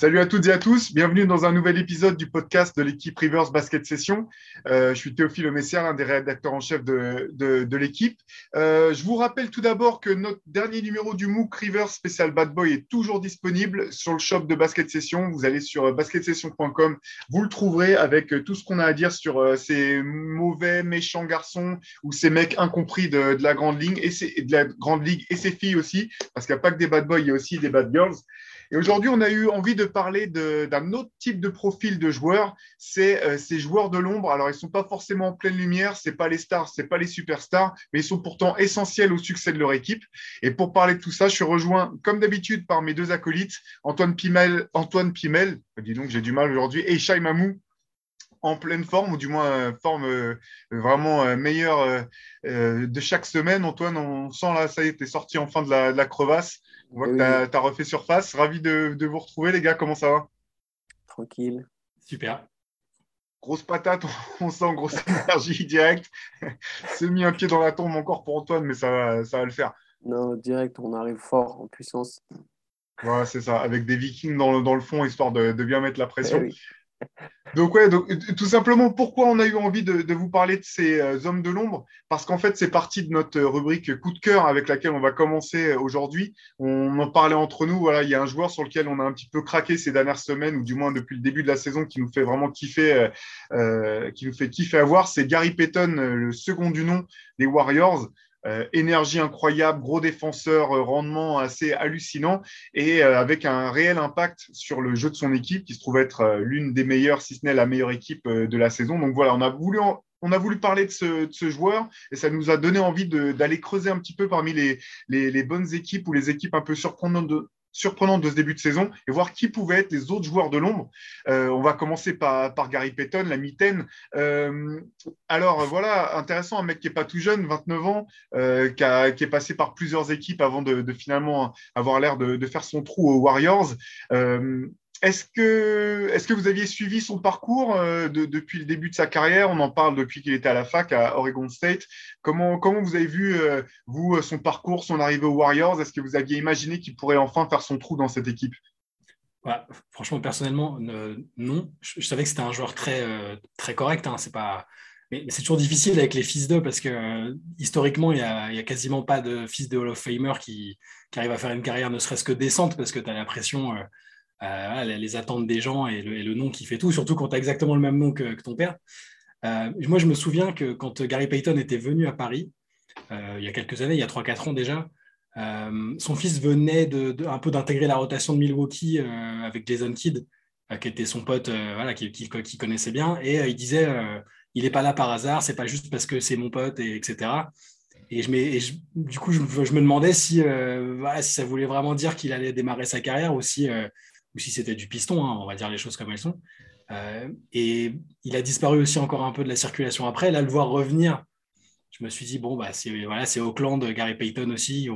Salut à toutes et à tous, bienvenue dans un nouvel épisode du podcast de l'équipe Rivers Basket Session. Euh, je suis Théophile Messier, l'un des rédacteurs en chef de, l'équipe. Euh, je vous rappelle tout d'abord que notre dernier numéro du MOOC Rivers Special Bad Boy est toujours disponible sur le shop de Basket Session. Vous allez sur basketsession.com, vous le trouverez avec tout ce qu'on a à dire sur euh, ces mauvais, méchants garçons ou ces mecs incompris de, de la grande ligne et de la grande ligue et ces filles aussi, parce qu'il n'y a pas que des bad boys, il y a aussi des bad girls. Et aujourd'hui, on a eu envie de parler d'un autre type de profil de joueurs, c'est euh, ces joueurs de l'ombre. Alors, ils ne sont pas forcément en pleine lumière, ce pas les stars, ce pas les superstars, mais ils sont pourtant essentiels au succès de leur équipe. Et pour parler de tout ça, je suis rejoint, comme d'habitude, par mes deux acolytes, Antoine Pimel, Antoine Pimel, dis donc, j'ai du mal aujourd'hui, et Shai Mamou, en pleine forme, ou du moins euh, forme euh, vraiment meilleure de chaque semaine. Antoine, on sent là, ça y est, tu es sorti enfin de la crevasse. On voit que tu as, refait surface. Ravi de, vous retrouver, les gars. Comment ça va? Tranquille. Super. Grosse patate, on sent grosse énergie directe. C'est mis un pied dans la tombe encore pour Antoine, mais ça va, ça va le faire. Non, direct, on arrive fort, en puissance. Voilà, c'est ça, avec des vikings dans le, dans le fond, histoire de, bien mettre la pression. Eh donc ouais, tout simplement, pourquoi on a eu envie de, vous parler de ces euh, hommes de l'ombre? Parce qu'en fait, c'est parti de notre rubrique coup de cœur avec laquelle on va commencer euh, aujourd'hui. On en parlait entre nous. Voilà, il y a un joueur sur lequel on a un petit peu craqué ces dernières semaines, ou du moins depuis le début de la saison, qui nous fait vraiment kiffer, euh, qui nous fait kiffer à voir. C'est Gary Payton, le second du nom des Warriors. Euh, énergie incroyable, gros défenseur, euh, rendement assez hallucinant et euh, avec un réel impact sur le jeu de son équipe qui se trouve être l'une des meilleures, si ce n'est la meilleure équipe de la saison. Donc voilà, on a voulu on a voulu parler de ce, joueur et ça nous a donné envie d'aller creuser un petit peu parmi les, les, bonnes équipes ou les équipes un peu surprenantes de, surprenante de ce début de saison et voir qui pouvaient être les autres joueurs de l'ombre. Euh, on va commencer par, Gary Payton, la mitaine. Euh, alors voilà, intéressant, un mec qui n'est pas tout jeune, 29 ans, euh, qui, est passé par plusieurs équipes avant de, finalement avoir l'air de, de, faire son trou aux Warriors. Est-ce que, vous aviez suivi son parcours euh, depuis le début de sa carrière? On en parle depuis qu'il était à la fac à Oregon State. Comment, comment vous avez vu, euh, vous, euh, son parcours, son arrivée aux Warriors? Est-ce que vous aviez imaginé qu'il pourrait enfin faire son trou dans cette équipe? Franchement, personnellement, non. Je, savais que c'était un joueur très, très correct. Hein. C'est pas... Mais, c'est toujours difficile avec les fils d'eux parce que historiquement, il n'y a, quasiment pas de fils de Hall of Famer qui, qui arrive à faire une carrière ne serait-ce que décente parce que tu as l'impression euh, les attentes des gens et le, nom qui fait tout, surtout quand tu as exactement le même nom que, ton père. Euh, moi, je me souviens que quand Gary Payton était venu à Paris, euh, il y a quelques années, il y a 3-4 ans déjà, son fils venait de, un peu d'intégrer la rotation de Milwaukee avec Jason Kidd, qui était son pote, voilà, qui, qui, connaissait bien, et il disait il n'est pas là par hasard, c'est pas juste parce que c'est mon pote, et, etc. Et, je, du coup, je, me demandais si, si ça voulait vraiment dire qu'il allait démarrer sa carrière ou si ou si c'était du piston, hein, on va dire les choses comme elles sont. Euh, et il a disparu aussi encore un peu de la circulation après. Là, le voir revenir, je me suis dit, bon, bah, c'est voilà, Auckland, Gary Payton aussi,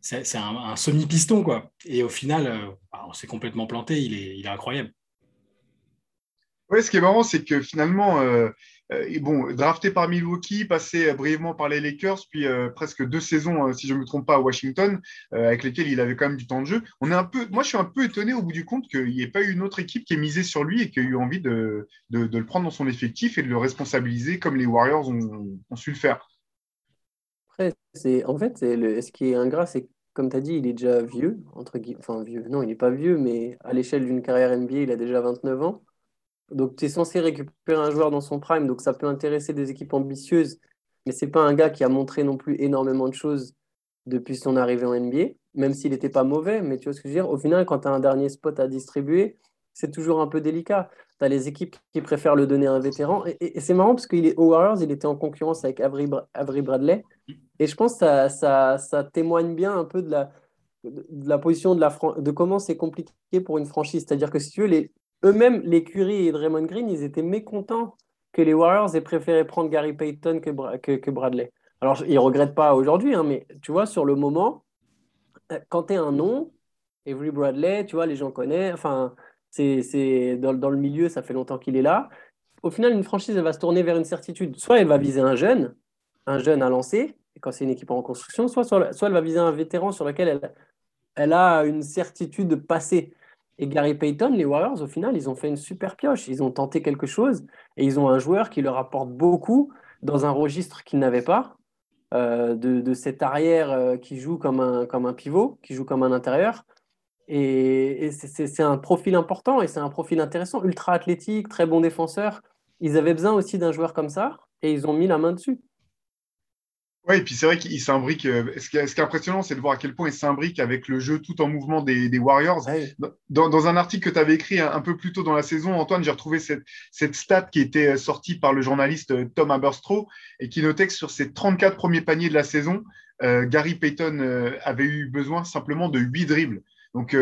c'est un, semi-piston. quoi. Et au final, euh, bah, on s'est complètement planté, il est, incroyable. Oui, ce qui est marrant, c'est que finalement, euh, euh, bon, drafté par Milwaukee, passé brièvement par les Lakers, puis euh, presque deux saisons, euh, si je ne me trompe pas, à Washington, avec lesquelles il avait quand même du temps de jeu. On est un peu, moi, je suis un peu étonné au bout du compte qu'il n'y ait pas eu une autre équipe qui ait misé sur lui et qui ait eu envie de, de, le prendre dans son effectif et de le responsabiliser comme les Warriors ont, su le faire. Après, en fait, ce qui est ingrat, c'est comme tu as dit, il est déjà vieux, entre guillemets, enfin vieux, non, il n'est pas vieux, mais à l'échelle d'une carrière NBA, il a déjà 29 ans. Donc, tu es censé récupérer un joueur dans son prime, donc ça peut intéresser des équipes ambitieuses, mais ce n'est pas un gars qui a montré non plus énormément de choses depuis son arrivée en NBA, même s'il n'était pas mauvais. Mais tu vois ce que je veux dire? Au final, quand tu as un dernier spot à distribuer, c'est toujours un peu délicat. Tu as les équipes qui préfèrent le donner à un vétéran. Et, c'est marrant parce qu'il est aux Warriors, il était en concurrence avec Avery, Bradley. Et je pense que ça, ça, ça, témoigne bien un peu de la, de la position de, la de comment c'est compliqué pour une franchise. C'est-à-dire que si tu veux, les, eux-mêmes, les Curry et Draymond Green, ils étaient mécontents que les Warriors aient préféré prendre Gary Payton que, Bradley. Alors, ils ne regrettent pas aujourd'hui, hein, mais tu vois, sur le moment, euh, quand tu es un nom, Avery Bradley, tu vois, les gens connaissent, enfin, c'est dans, dans, le milieu, ça fait longtemps qu'il est là. Au final, une franchise, elle va se tourner vers une certitude. Soit elle va viser un jeune, un jeune à lancer, quand c'est une équipe en reconstruction, soit, soit, elle va viser un vétéran sur lequel elle, elle a une certitude passée. Et Gary Payton, les Warriors, au final, ils ont fait une super pioche. Ils ont tenté quelque chose et ils ont un joueur qui leur apporte beaucoup dans un registre qu'ils n'avaient pas, euh, de, cet arrière euh, qui joue comme un, comme un pivot, qui joue comme un intérieur. Et, c'est un profil important et c'est un profil intéressant, ultra athlétique, très bon défenseur. Ils avaient besoin aussi d'un joueur comme ça et ils ont mis la main dessus. Oui, et puis c'est vrai qu'il s'imbrique. Euh, ce, qui est, impressionnant, c'est de voir à quel point il s'imbrique avec le jeu tout en mouvement des, Warriors. Dans, un article que tu avais écrit un, peu plus tôt dans la saison, Antoine, j'ai retrouvé cette, cette, stat qui était euh, sortie par le journaliste euh, Tom Haberstroh et qui notait que sur ses 34 premiers paniers de la saison, Gary Payton avait eu besoin simplement de 8 dribbles. Donc,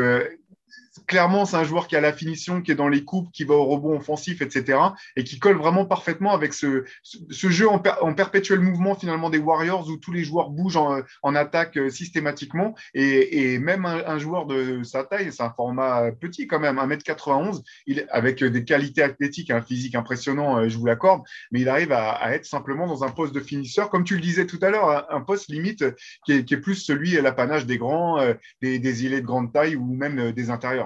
clairement, c'est un joueur qui a la finition, qui est dans les coupes, qui va au rebond offensif, etc. Et qui colle vraiment parfaitement avec ce, jeu en, perpétuel mouvement finalement des Warriors où tous les joueurs bougent en, attaque euh, systématiquement. Et, même un, joueur de sa taille, c'est un format petit quand même, 1m91, il, avec des qualités athlétiques, un physique impressionnant, euh, je vous l'accorde, mais il arrive à, être simplement dans un poste de finisseur, comme tu le disais tout à l'heure, un, poste limite qui est, plus celui, l'apanage des grands, euh, des, des îlets de grande taille ou même des intérieurs.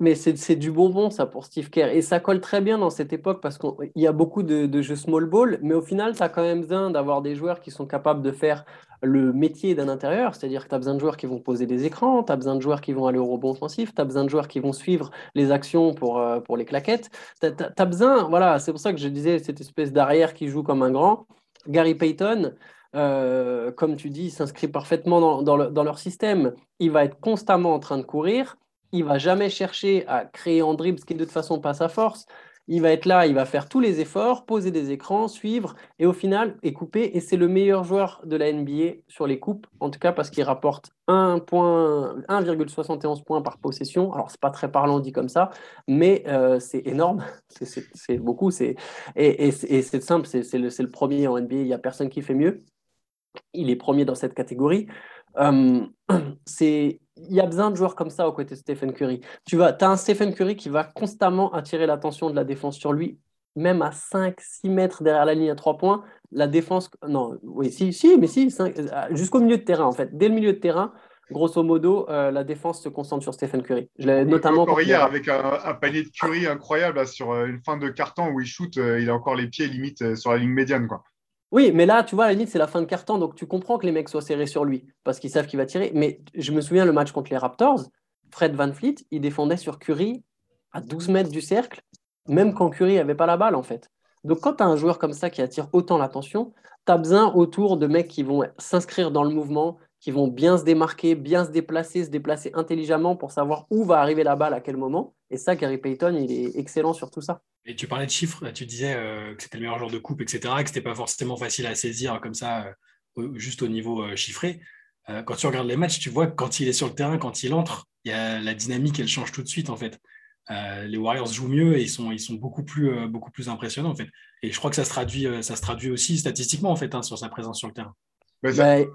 Mais, c'est du bonbon, ça, pour Steve Kerr. Et ça colle très bien dans cette époque parce qu'il y a beaucoup de, jeux small ball, mais au final, tu as quand même besoin d'avoir des joueurs qui sont capables de faire le métier d'un intérieur. C'est-à-dire que tu as besoin de joueurs qui vont poser des écrans, tu as besoin de joueurs qui vont aller au rebond offensif, tu as besoin de joueurs qui vont suivre les actions pour, euh, pour les claquettes. Tu as, besoin, voilà, c'est pour ça que je disais cette espèce d'arrière qui joue comme un grand. Gary Payton, euh, comme tu dis, s'inscrit parfaitement dans, dans, dans, leur système. Il va être constamment en train de courir il va jamais chercher à créer en dribble, ce qui est de toute façon pas sa force. Il va être là, il va faire tous les efforts, poser des écrans, suivre, et au final, est coupé. Et c'est le meilleur joueur de la NBA sur les coupes, en tout cas parce qu'il rapporte 1,71 points par possession. Alors, c'est pas très parlant dit comme ça, mais euh, c'est énorme, c'est beaucoup. Et, et, c'est simple, c'est le, le, premier en NBA, il n'y a personne qui fait mieux. Il est premier dans cette catégorie. Euh, c'est il y a besoin de joueurs comme ça au côté de Stephen Curry. Tu vas, as un Stephen Curry qui va constamment attirer l'attention de la défense sur lui, même à 5-6 mètres derrière la ligne à 3 points. La défense, non, oui, si, si, mais si, euh, jusqu'au milieu de terrain en fait. Dès le milieu de terrain, grosso modo, euh, la défense se concentre sur Stephen Curry. Je notamment encore hier avec un, panier de Curry incroyable sur une fin de carton où il shoot, il a encore les pieds limite sur la ligne médiane. Quoi. Oui, mais là, tu vois, à la limite, c'est la fin de carton, donc tu comprends que les mecs soient serrés sur lui parce qu'ils savent qu'il va tirer. Mais je me souviens le match contre les Raptors, Fred Van Fleet, il défendait sur Curry à 12 mètres du cercle, même quand Curry n'avait pas la balle, en fait. Donc, quand tu as un joueur comme ça qui attire autant l'attention, tu as besoin autour de mecs qui vont s'inscrire dans le mouvement, qui vont bien se démarquer, bien se déplacer, se déplacer intelligemment pour savoir où va arriver la balle à quel moment. Et ça, Gary Payton, il est excellent sur tout ça. Et tu parlais de chiffres, tu disais euh, que c'était le meilleur joueur de coupe, etc., que ce n'était pas forcément facile à saisir comme ça, euh, juste au niveau euh, chiffré. quand tu regardes les matchs, tu vois que quand il est sur le terrain, quand il entre, y a la dynamique, elle change tout de suite en fait. les Warriors jouent mieux et ils sont, ils sont beaucoup, plus, beaucoup plus impressionnants en fait. Et je crois que ça se traduit, ça se traduit aussi statistiquement en fait hein, sur sa présence sur le terrain. Ouais,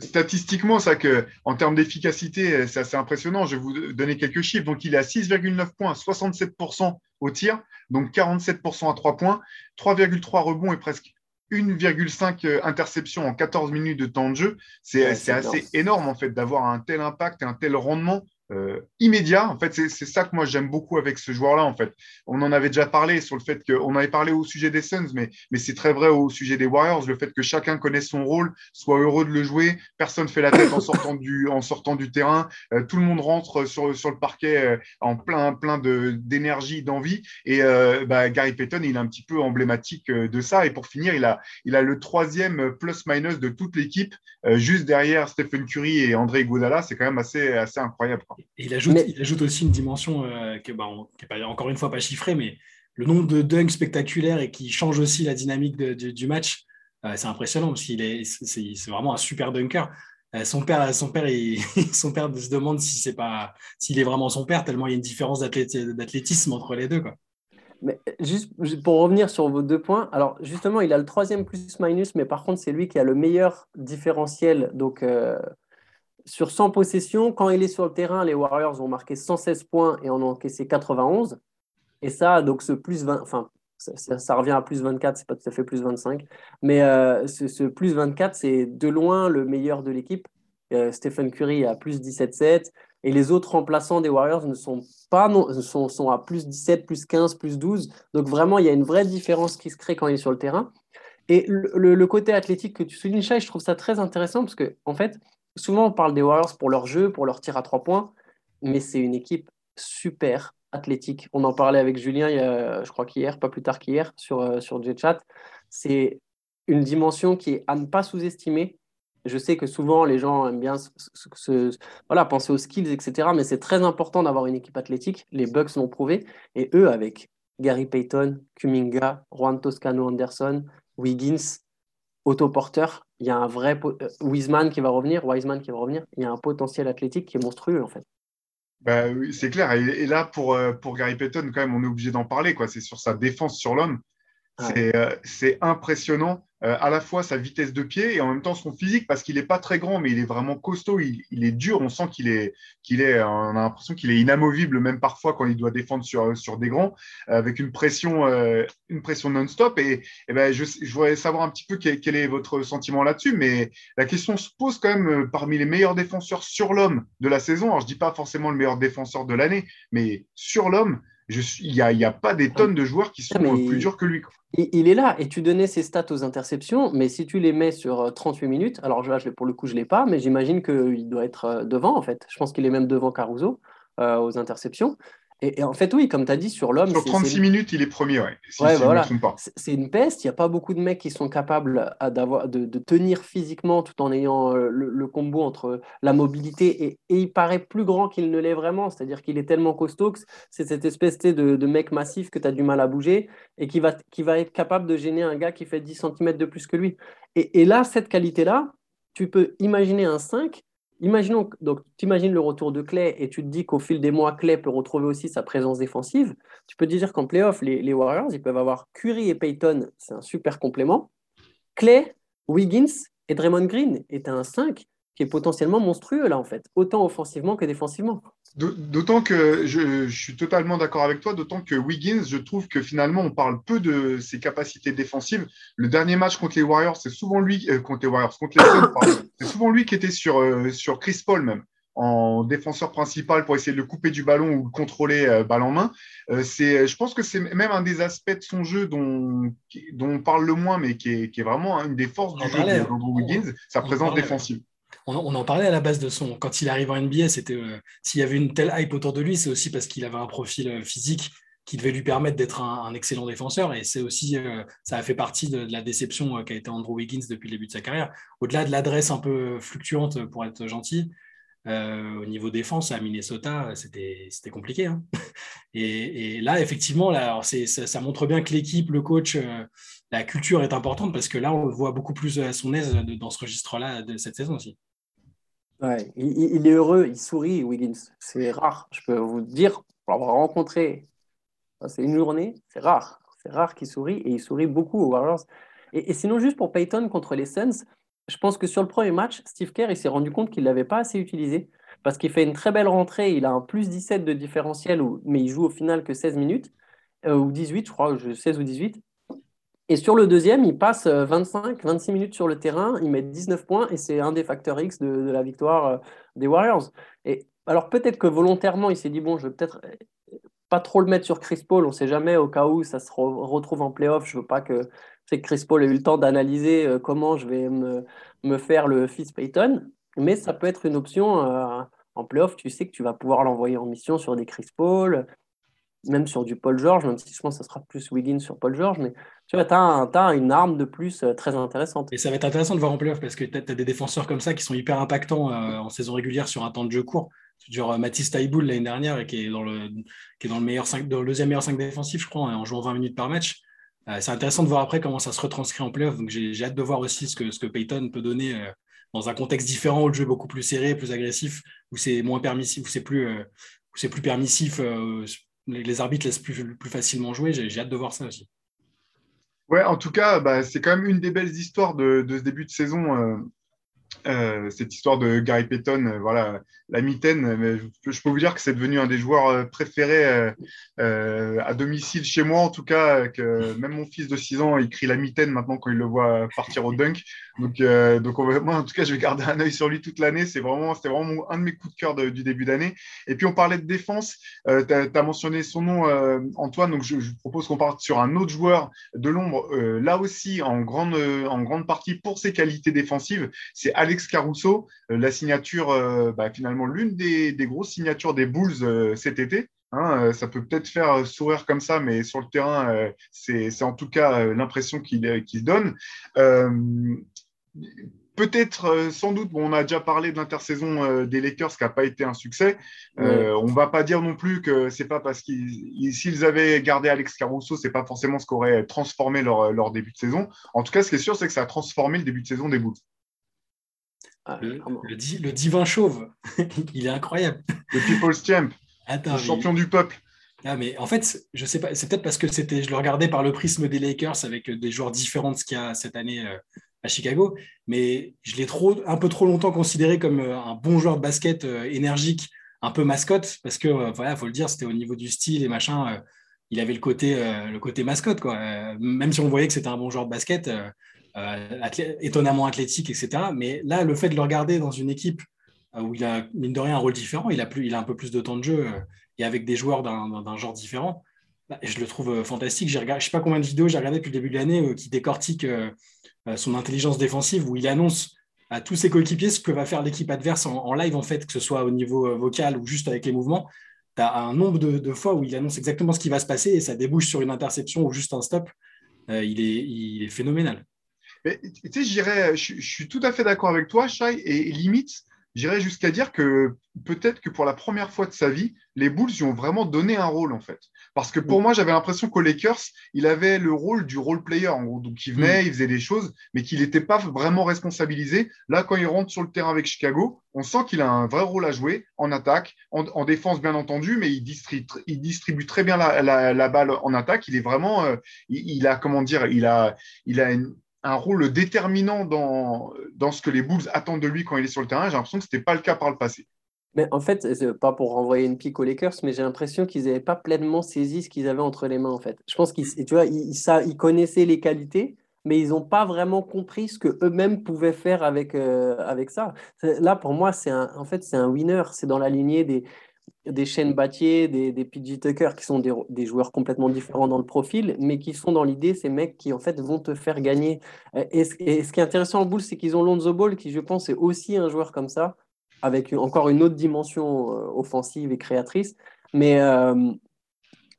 Statistiquement, ça que, en termes d'efficacité, c'est assez impressionnant. Je vais vous donner quelques chiffres. Donc, il est à 6,9 points, 67% au tir, donc 47% à 3 points, 3,3 rebonds et presque 1,5 interceptions en 14 minutes de temps de jeu. C'est assez énorme, en fait, d'avoir un tel impact et un tel rendement euh, immédiat. En fait, c'est ça que moi j'aime beaucoup avec ce joueur-là. En fait, on en avait déjà parlé sur le fait qu'on avait parlé au sujet des Suns, mais, mais c'est très vrai au sujet des Warriors. Le fait que chacun connaisse son rôle, soit heureux de le jouer, personne fait la tête en sortant du en sortant du terrain, euh, tout le monde rentre sur sur le parquet euh, en plein plein de d'énergie, d'envie. Et bah, Gary Payton, il est un petit peu emblématique de ça. Et pour finir, il a il a le troisième plus minus de toute l'équipe, juste derrière Stephen Curry et André Iguodala. C'est quand même assez assez incroyable. Et il ajoute, il ajoute aussi une dimension euh, qui n'est bah, pas, encore une fois pas chiffrée, mais le nombre de dunks spectaculaires et qui change aussi la dynamique du match, euh, c'est impressionnant parce qu'il est, c'est, vraiment un super dunker. Euh, son père, son père, son père se demande si c'est pas, s'il est vraiment son père tellement il y a une différence d'athlétisme entre les deux, quoi. Mais juste pour revenir sur vos deux points, alors justement, il a le troisième plus-minus, mais par contre, c'est lui qui a le meilleur différentiel. Donc, sur 100 possessions, quand il est sur le terrain, les Warriors ont marqué 116 points et en ont encaissé 91. Et ça, donc ce plus 20, enfin, ça, revient à plus 24, c'est pas tout à fait plus 25. Mais euh, ce, plus 24, c'est de loin le meilleur de l'équipe. Euh, Stephen Curry a plus 17-7. Et les autres remplaçants des Warriors ne sont pas non, sont, sont à plus 17, plus 15, plus 12. Donc vraiment, il y a une vraie différence qui se crée quand il est sur le terrain. Et le, côté athlétique que tu soulignes, Chai, je trouve ça très intéressant parce que, en fait, souvent on parle des Warriors pour leur jeu, pour leur tir à trois points, mais c'est une équipe super athlétique. On en parlait avec Julien, je crois qu'hier, pas plus tard qu'hier, sur, euh, sur G-Chat. C'est une dimension qui est à ne pas sous-estimer. Je sais que souvent les gens aiment bien voilà, penser aux skills, etc. Mais c'est très important d'avoir une équipe athlétique. Les Bucks l'ont prouvé. Et eux, avec Gary Payton, Kuminga, Juan Toscano Anderson, Wiggins, autoporteur, il y a un vrai euh, Wiseman qui va revenir, Wiseman qui va revenir. Il y a un potentiel athlétique qui est monstrueux en fait. Bah, oui, c'est clair. Et, là, pour, euh, pour Gary Payton, quand même, on est obligé d'en parler. C'est sur sa défense sur l'homme. Euh, c'est impressionnant. Euh, à la fois sa vitesse de pied et en même temps son physique parce qu'il n'est pas très grand mais il est vraiment costaud, il, est dur, on sent qu'il est, est, on a l'impression qu'il est inamovible même parfois quand il doit défendre sur, sur des grands avec une pression, euh, pression non-stop. Et, ben, je, je, voudrais savoir un petit peu quel, quel est votre sentiment là-dessus mais la question se pose quand même parmi les meilleurs défenseurs sur l'homme de la saison, alors je dis pas forcément le meilleur défenseur de l'année mais sur l'homme, il n'y a, y a, pas des tonnes de joueurs qui sont plus durs que lui. Il, est là et tu donnais ses stats aux interceptions, mais si tu les mets sur 38 euh, minutes, alors là, pour le coup, je ne l'ai pas, mais j'imagine qu'il doit être euh, devant en fait. Je pense qu'il est même devant Caruso euh, aux interceptions. Et, en fait, oui, comme tu as dit, sur l'homme. Sur 36 minutes, il est premier, ouais. C'est une peste. Il n'y a pas beaucoup de mecs qui sont capables de, de, tenir physiquement tout en ayant euh, le, combo entre la mobilité et, il paraît plus grand qu'il ne l'est vraiment. C'est-à-dire qu'il est tellement costaud que c'est cette espèce de, de mec massif que tu as du mal à bouger et qui va, qui va être capable de gêner un gars qui fait 10 cm de plus que lui. Et, et là, cette qualité-là, tu peux imaginer un 5 Imaginons, donc tu imagines le retour de Clay et tu te dis qu'au fil des mois, Clay peut retrouver aussi sa présence défensive. Tu peux te dire qu'en playoff, les, Warriors, ils peuvent avoir Curry et Payton, c'est un super complément. Clay, Wiggins et Draymond Green est un 5 qui est potentiellement monstrueux là en fait, autant offensivement que défensivement. D'autant que je, suis totalement d'accord avec toi, d'autant que Wiggins, je trouve que finalement, on parle peu de ses capacités défensives. Le dernier match contre les Warriors, c'est souvent lui, euh, contre les Warriors, contre les Suns, c'est souvent lui qui était sur, euh, sur Chris Paul même, en défenseur principal pour essayer de le couper du ballon ou le contrôler euh, balle en main. c'est, je pense que c'est même un des aspects de son jeu dont, dont on parle le moins, mais qui est, qui est vraiment une des forces du jeu de Wiggins, sa présence défensive on, en parlait à la base de son. Quand il arrive en NBA, c'était euh, s'il y avait une telle hype autour de lui, c'est aussi parce qu'il avait un profil euh, physique qui devait lui permettre d'être un, excellent défenseur. Et c'est aussi, euh, ça a fait partie de, la déception qu'a été Andrew Wiggins depuis le début de sa carrière. Au-delà de l'adresse un peu fluctuante, pour être gentil, au niveau défense à Minnesota, c'était compliqué. Hein. et, là, effectivement, ça, montre bien que l'équipe, le coach, la culture est importante parce que là, on le voit beaucoup plus à son aise dans ce registre-là de cette saison aussi. Ouais, il, est heureux, il sourit, Wiggins. C'est rare, je peux vous dire, pour l'avoir rencontré, c'est une journée, c'est rare. C'est rare qu'il sourit et il sourit beaucoup aux Warriors. Et, sinon, juste pour Payton contre les Suns, je pense que sur le premier match, Steve Kerr, il s'est rendu compte qu'il ne l'avait pas assez utilisé parce qu'il fait une très belle rentrée. Il a un plus 17 de différentiel, mais il joue au final que 16 minutes, euh, ou 18, je crois, 16 ou 18. Et sur le deuxième, il passe 25, euh, 26 minutes sur le terrain, il met 19 points et c'est un des facteurs X de, la victoire euh, des Warriors. Et alors peut-être que volontairement, il s'est dit, bon, je vais peut-être euh, pas trop le mettre sur Chris Paul, on ne sait jamais, au cas où ça se retrouve en playoff, je veux pas que, Chris Paul ait eu le temps d'analyser comment je vais me, me, faire le fils Payton, mais ça peut être une option en playoff, tu sais que tu vas pouvoir l'envoyer en mission sur des Chris Paul, même sur du Paul George, même si je pense que ça sera plus Wiggins sur Paul George, mais tu vois, tu as, une arme de plus euh, très intéressante. Et ça va être intéressant de voir en playoff parce que tu as, des défenseurs comme ça qui sont hyper impactants euh, en saison régulière sur un temps de jeu court. Genre euh, Mathis Taïboul l'année dernière qui est dans le, qui est dans le, meilleur 5, dans le deuxième meilleur 5 défensif, je crois, en jouant 20 minutes par match. c'est intéressant de voir après comment ça se retranscrit en playoff. Donc j'ai hâte de voir aussi ce que, ce que Payton peut donner dans un contexte différent où le jeu est beaucoup plus serré, plus agressif, où c'est moins permissif, où c'est plus, plus permissif les, arbitres laissent plus, plus facilement jouer. J'ai hâte de voir ça aussi. Ouais, en tout cas, bah, c'est quand même une des belles histoires de, ce début de saison euh, euh, cette histoire de Gary Payton, euh, voilà, la mitaine, mais je, peux vous dire que c'est devenu un des joueurs euh, préférés à domicile chez moi, en tout cas, que même mon fils de 6 ans, il crie la mitaine maintenant quand il le voit partir au dunk. Donc, donc moi, en tout cas, je vais garder un œil sur lui toute l'année. C'est vraiment, c'était vraiment un de mes coups de cœur du début d'année. Et puis, on parlait de défense. tu as, mentionné son nom, Antoine. Donc, je, je propose qu'on parte sur un autre joueur de l'ombre, là aussi, en grande, en grande partie pour ses qualités défensives. C'est Alex Caruso, euh, la signature, euh, bah, finalement, l'une des, grosses signatures des Bulls euh, cet été. Hein, ça peut peut-être faire sourire comme ça, mais sur le terrain, c'est en tout cas l'impression qu'il donne. Peut-être, sans doute, on a déjà parlé de l'intersaison des Lakers qui n'a pas été un succès. on ne va pas dire non plus que c'est pas parce qu'ils, s'ils avaient gardé Alex Caruso, c'est pas forcément ce qu'aurait transformé leur, leur, début de saison. En tout cas, ce qui est sûr, c'est que ça a transformé le début de saison des Bulls. Ah, le, divin chauve, il est incroyable. Le People's Champ, le champion du peuple. Ah, mais en fait, je sais pas, c'est peut-être parce que c'était, je le regardais par le prisme des Lakers avec des joueurs différents de ce qu'il y a cette année euh, à Chicago, mais je l'ai trop, un peu trop longtemps considéré comme euh, un bon joueur de basket euh, énergique, un peu mascotte, parce que voilà, faut le dire, c'était au niveau du style et machin, il avait le côté, le côté mascotte quoi. même si on voyait que c'était un bon joueur de basket, euh, étonnamment athlétique, etc. Mais là, le fait de le regarder dans une équipe euh, où il a, mine de rien, un rôle différent, il a, plus, un peu plus de temps de jeu euh, et avec des joueurs d'un genre différent, bah, je le trouve fantastique. je ne sais pas combien de vidéos j'ai regardé depuis le début de l'année qui décortiquent son intelligence défensive, où il annonce à tous ses coéquipiers ce que va faire l'équipe adverse en, live, en fait, que ce soit au niveau vocal ou juste avec les mouvements. Tu as un nombre de, fois où il annonce exactement ce qui va se passer et ça débouche sur une interception ou juste un stop. il, est, phénoménal. Mais tu sais, je, suis tout à fait d'accord avec toi, Shai, et, limite, j'irais jusqu'à dire que peut-être que pour la première fois de sa vie, les Bulls lui ont vraiment donné un rôle, en fait. Parce que pour moi, j'avais l'impression qu'au Lakers, il avait le rôle du role player, en gros. Donc, il venait, mm. il faisait des choses, mais qu'il n'était pas vraiment responsabilisé. Là, quand il rentre sur le terrain avec Chicago, on sent qu'il a un vrai rôle à jouer en attaque, en, défense, bien entendu, mais il distribue, il distribue très bien la, balle en attaque. Il est vraiment, euh, il, a, comment dire, il a, il a une, un rôle déterminant dans, dans ce que les Bulls attendent de lui quand il est sur le terrain. J'ai l'impression que ce n'était pas le cas par le passé. Mais en fait, pas pour renvoyer une pique aux Lakers, mais j'ai l'impression qu'ils n'avaient pas pleinement saisi ce qu'ils avaient entre les mains. En fait, je pense qu'ils, tu ils, ils connaissaient les qualités, mais ils n'ont pas vraiment compris ce que eux-mêmes pouvaient faire avec, euh, avec ça. Là, pour moi, c'est en fait, c'est un winner. C'est dans la lignée des, des Shane Battier, des, des PG Tucker, qui sont des, joueurs complètement différents dans le profil, mais qui sont dans l'idée, ces mecs qui en fait vont te faire gagner. Et, ce qui est intéressant en boule, c'est qu'ils ont Lonzo Ball, qui je pense est aussi un joueur comme ça, avec encore une autre dimension euh, offensive et créatrice. Mais euh,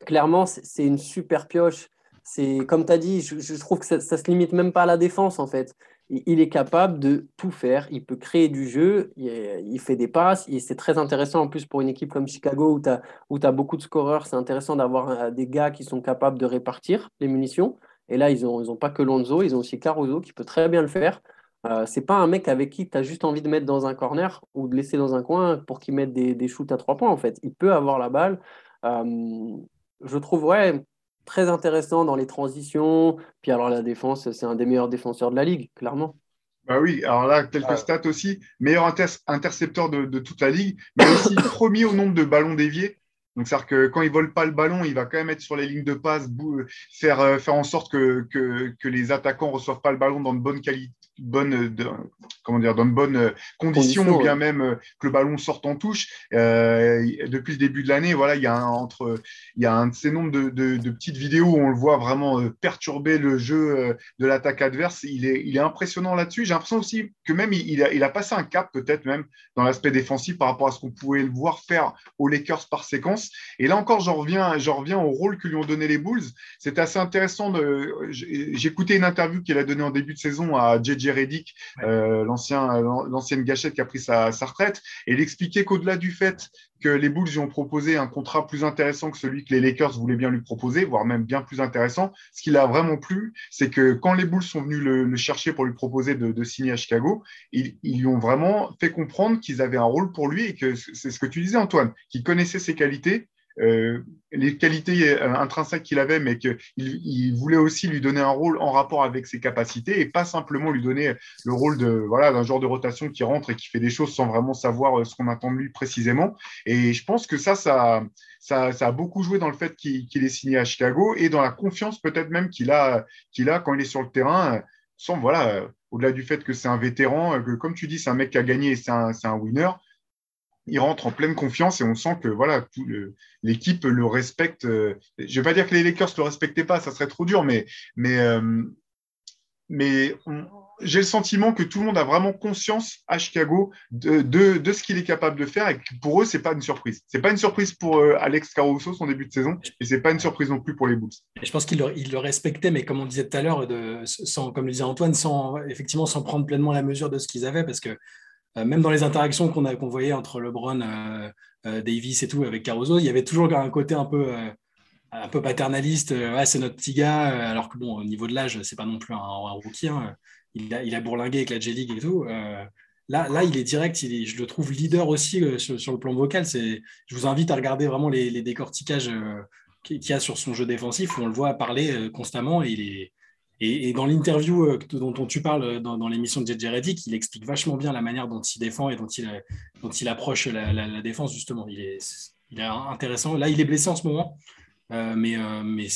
clairement, c'est une super pioche. C'est comme tu as dit, je, trouve que ça, ça se limite même pas à la défense en fait il est capable de tout faire. Il peut créer du jeu, il, fait des passes. C'est très intéressant en plus pour une équipe comme Chicago où tu as, as, beaucoup de scoreurs. C'est intéressant d'avoir euh, des gars qui sont capables de répartir les munitions. Et là, ils n'ont ils ont pas que Lonzo, ils ont aussi Caruso qui peut très bien le faire. Euh, c'est pas un mec avec qui tu as juste envie de mettre dans un corner ou de laisser dans un coin pour qu'il mette des, des, shoots à trois points. En fait, il peut avoir la balle. Euh, je trouve, ouais, très intéressant dans les transitions. Puis alors la défense, c'est un des meilleurs défenseurs de la ligue, clairement. Bah oui, alors là, quelques stats aussi. Meilleur intercepteur de, de, toute la ligue, mais aussi premier au nombre de ballons déviés. Donc, c'est-à-dire que quand il vole pas le ballon, il va quand même être sur les lignes de passe, faire, euh, faire en sorte que, que, que les attaquants ne reçoivent pas le ballon dans de bonnes qualités bonne, de, comment dire, dans de bonnes conditions, ou bien même euh, que le ballon sorte en touche. Euh, depuis le début de l'année, voilà, il y a un, entre, il y a un de ces nombres de, de, petites vidéos où on le voit vraiment euh, perturber le jeu de l'attaque adverse. Il est, il est impressionnant là-dessus. J'ai l'impression aussi que même il, a, il a passé un cap peut-être même dans l'aspect défensif par rapport à ce qu'on pouvait le voir faire aux Lakers par séquence. Et là encore, j'en reviens, j'en reviens au rôle que lui ont donné les Bulls. C'est assez intéressant. J'écoutais une interview qu'il a donnée en début de saison à JJ Reddick, euh, l'ancienne gâchette qui a pris sa, retraite, et il expliquait qu'au-delà du fait que les Bulls lui ont proposé un contrat plus intéressant que celui que les Lakers voulaient bien lui proposer, voire même bien plus intéressant, ce qui l'a vraiment plu, c'est que quand les Bulls sont venus le, chercher pour lui proposer de, signer à Chicago, ils, lui ont vraiment fait comprendre qu'ils avaient un rôle pour lui et que c'est ce que tu disais, Antoine, qu'il connaissait ses qualités les qualités intrinsèques qu'il avait, mais qu'il il voulait aussi lui donner un rôle en rapport avec ses capacités et pas simplement lui donner le rôle de voilà d'un genre de rotation qui rentre et qui fait des choses sans vraiment savoir ce qu'on attend de lui précisément. Et je pense que ça, ça, ça, a beaucoup joué dans le fait qu'il est signé à Chicago et dans la confiance peut-être même qu'il a, a quand il est sur le terrain. Sans voilà, au-delà du fait que c'est un vétéran, que comme tu dis, c'est un mec qui a gagné et c'est un, un winner il rentre en pleine confiance et on sent que voilà, l'équipe le respecte. Euh, je ne vais pas dire que les Lakers ne le respectaient pas, ça serait trop dur, mais, mais, euh, mais j'ai le sentiment que tout le monde a vraiment conscience à Chicago de, ce qu'il est capable de faire et que pour eux, ce n'est pas une surprise. Ce n'est pas une surprise pour euh, Alex Caruso, son début de saison, et ce n'est pas une surprise non plus pour les Bulls. je pense qu'il le, il le, respectait, mais comme on disait tout à l'heure, comme le disait Antoine, sans, effectivement, sans prendre pleinement la mesure de ce qu'ils avaient, parce que même dans les interactions qu'on qu'on voyait entre LeBron, euh, euh, Davis et tout avec Caruso, il y avait toujours un côté un peu un peu paternaliste, c'est notre petit gars, alors que bon, au niveau de l'âge, c'est pas non plus un, rookie. Hein. Il, a, bourlingué avec la J-League et tout. là, là, il est direct, il je le trouve leader aussi sur, le plan vocal. Je vous invite à regarder vraiment les, les décortiquages qu'il y a sur son jeu défensif, où on le voit parler constamment et il est, et, dans l'interview euh, dont, tu parles euh, dans, l'émission de JJ Reddick, il explique vachement bien la manière dont il défend et dont il, euh, dont il approche la, défense, justement. Il est, intéressant. Là, il est blessé en ce moment, mais,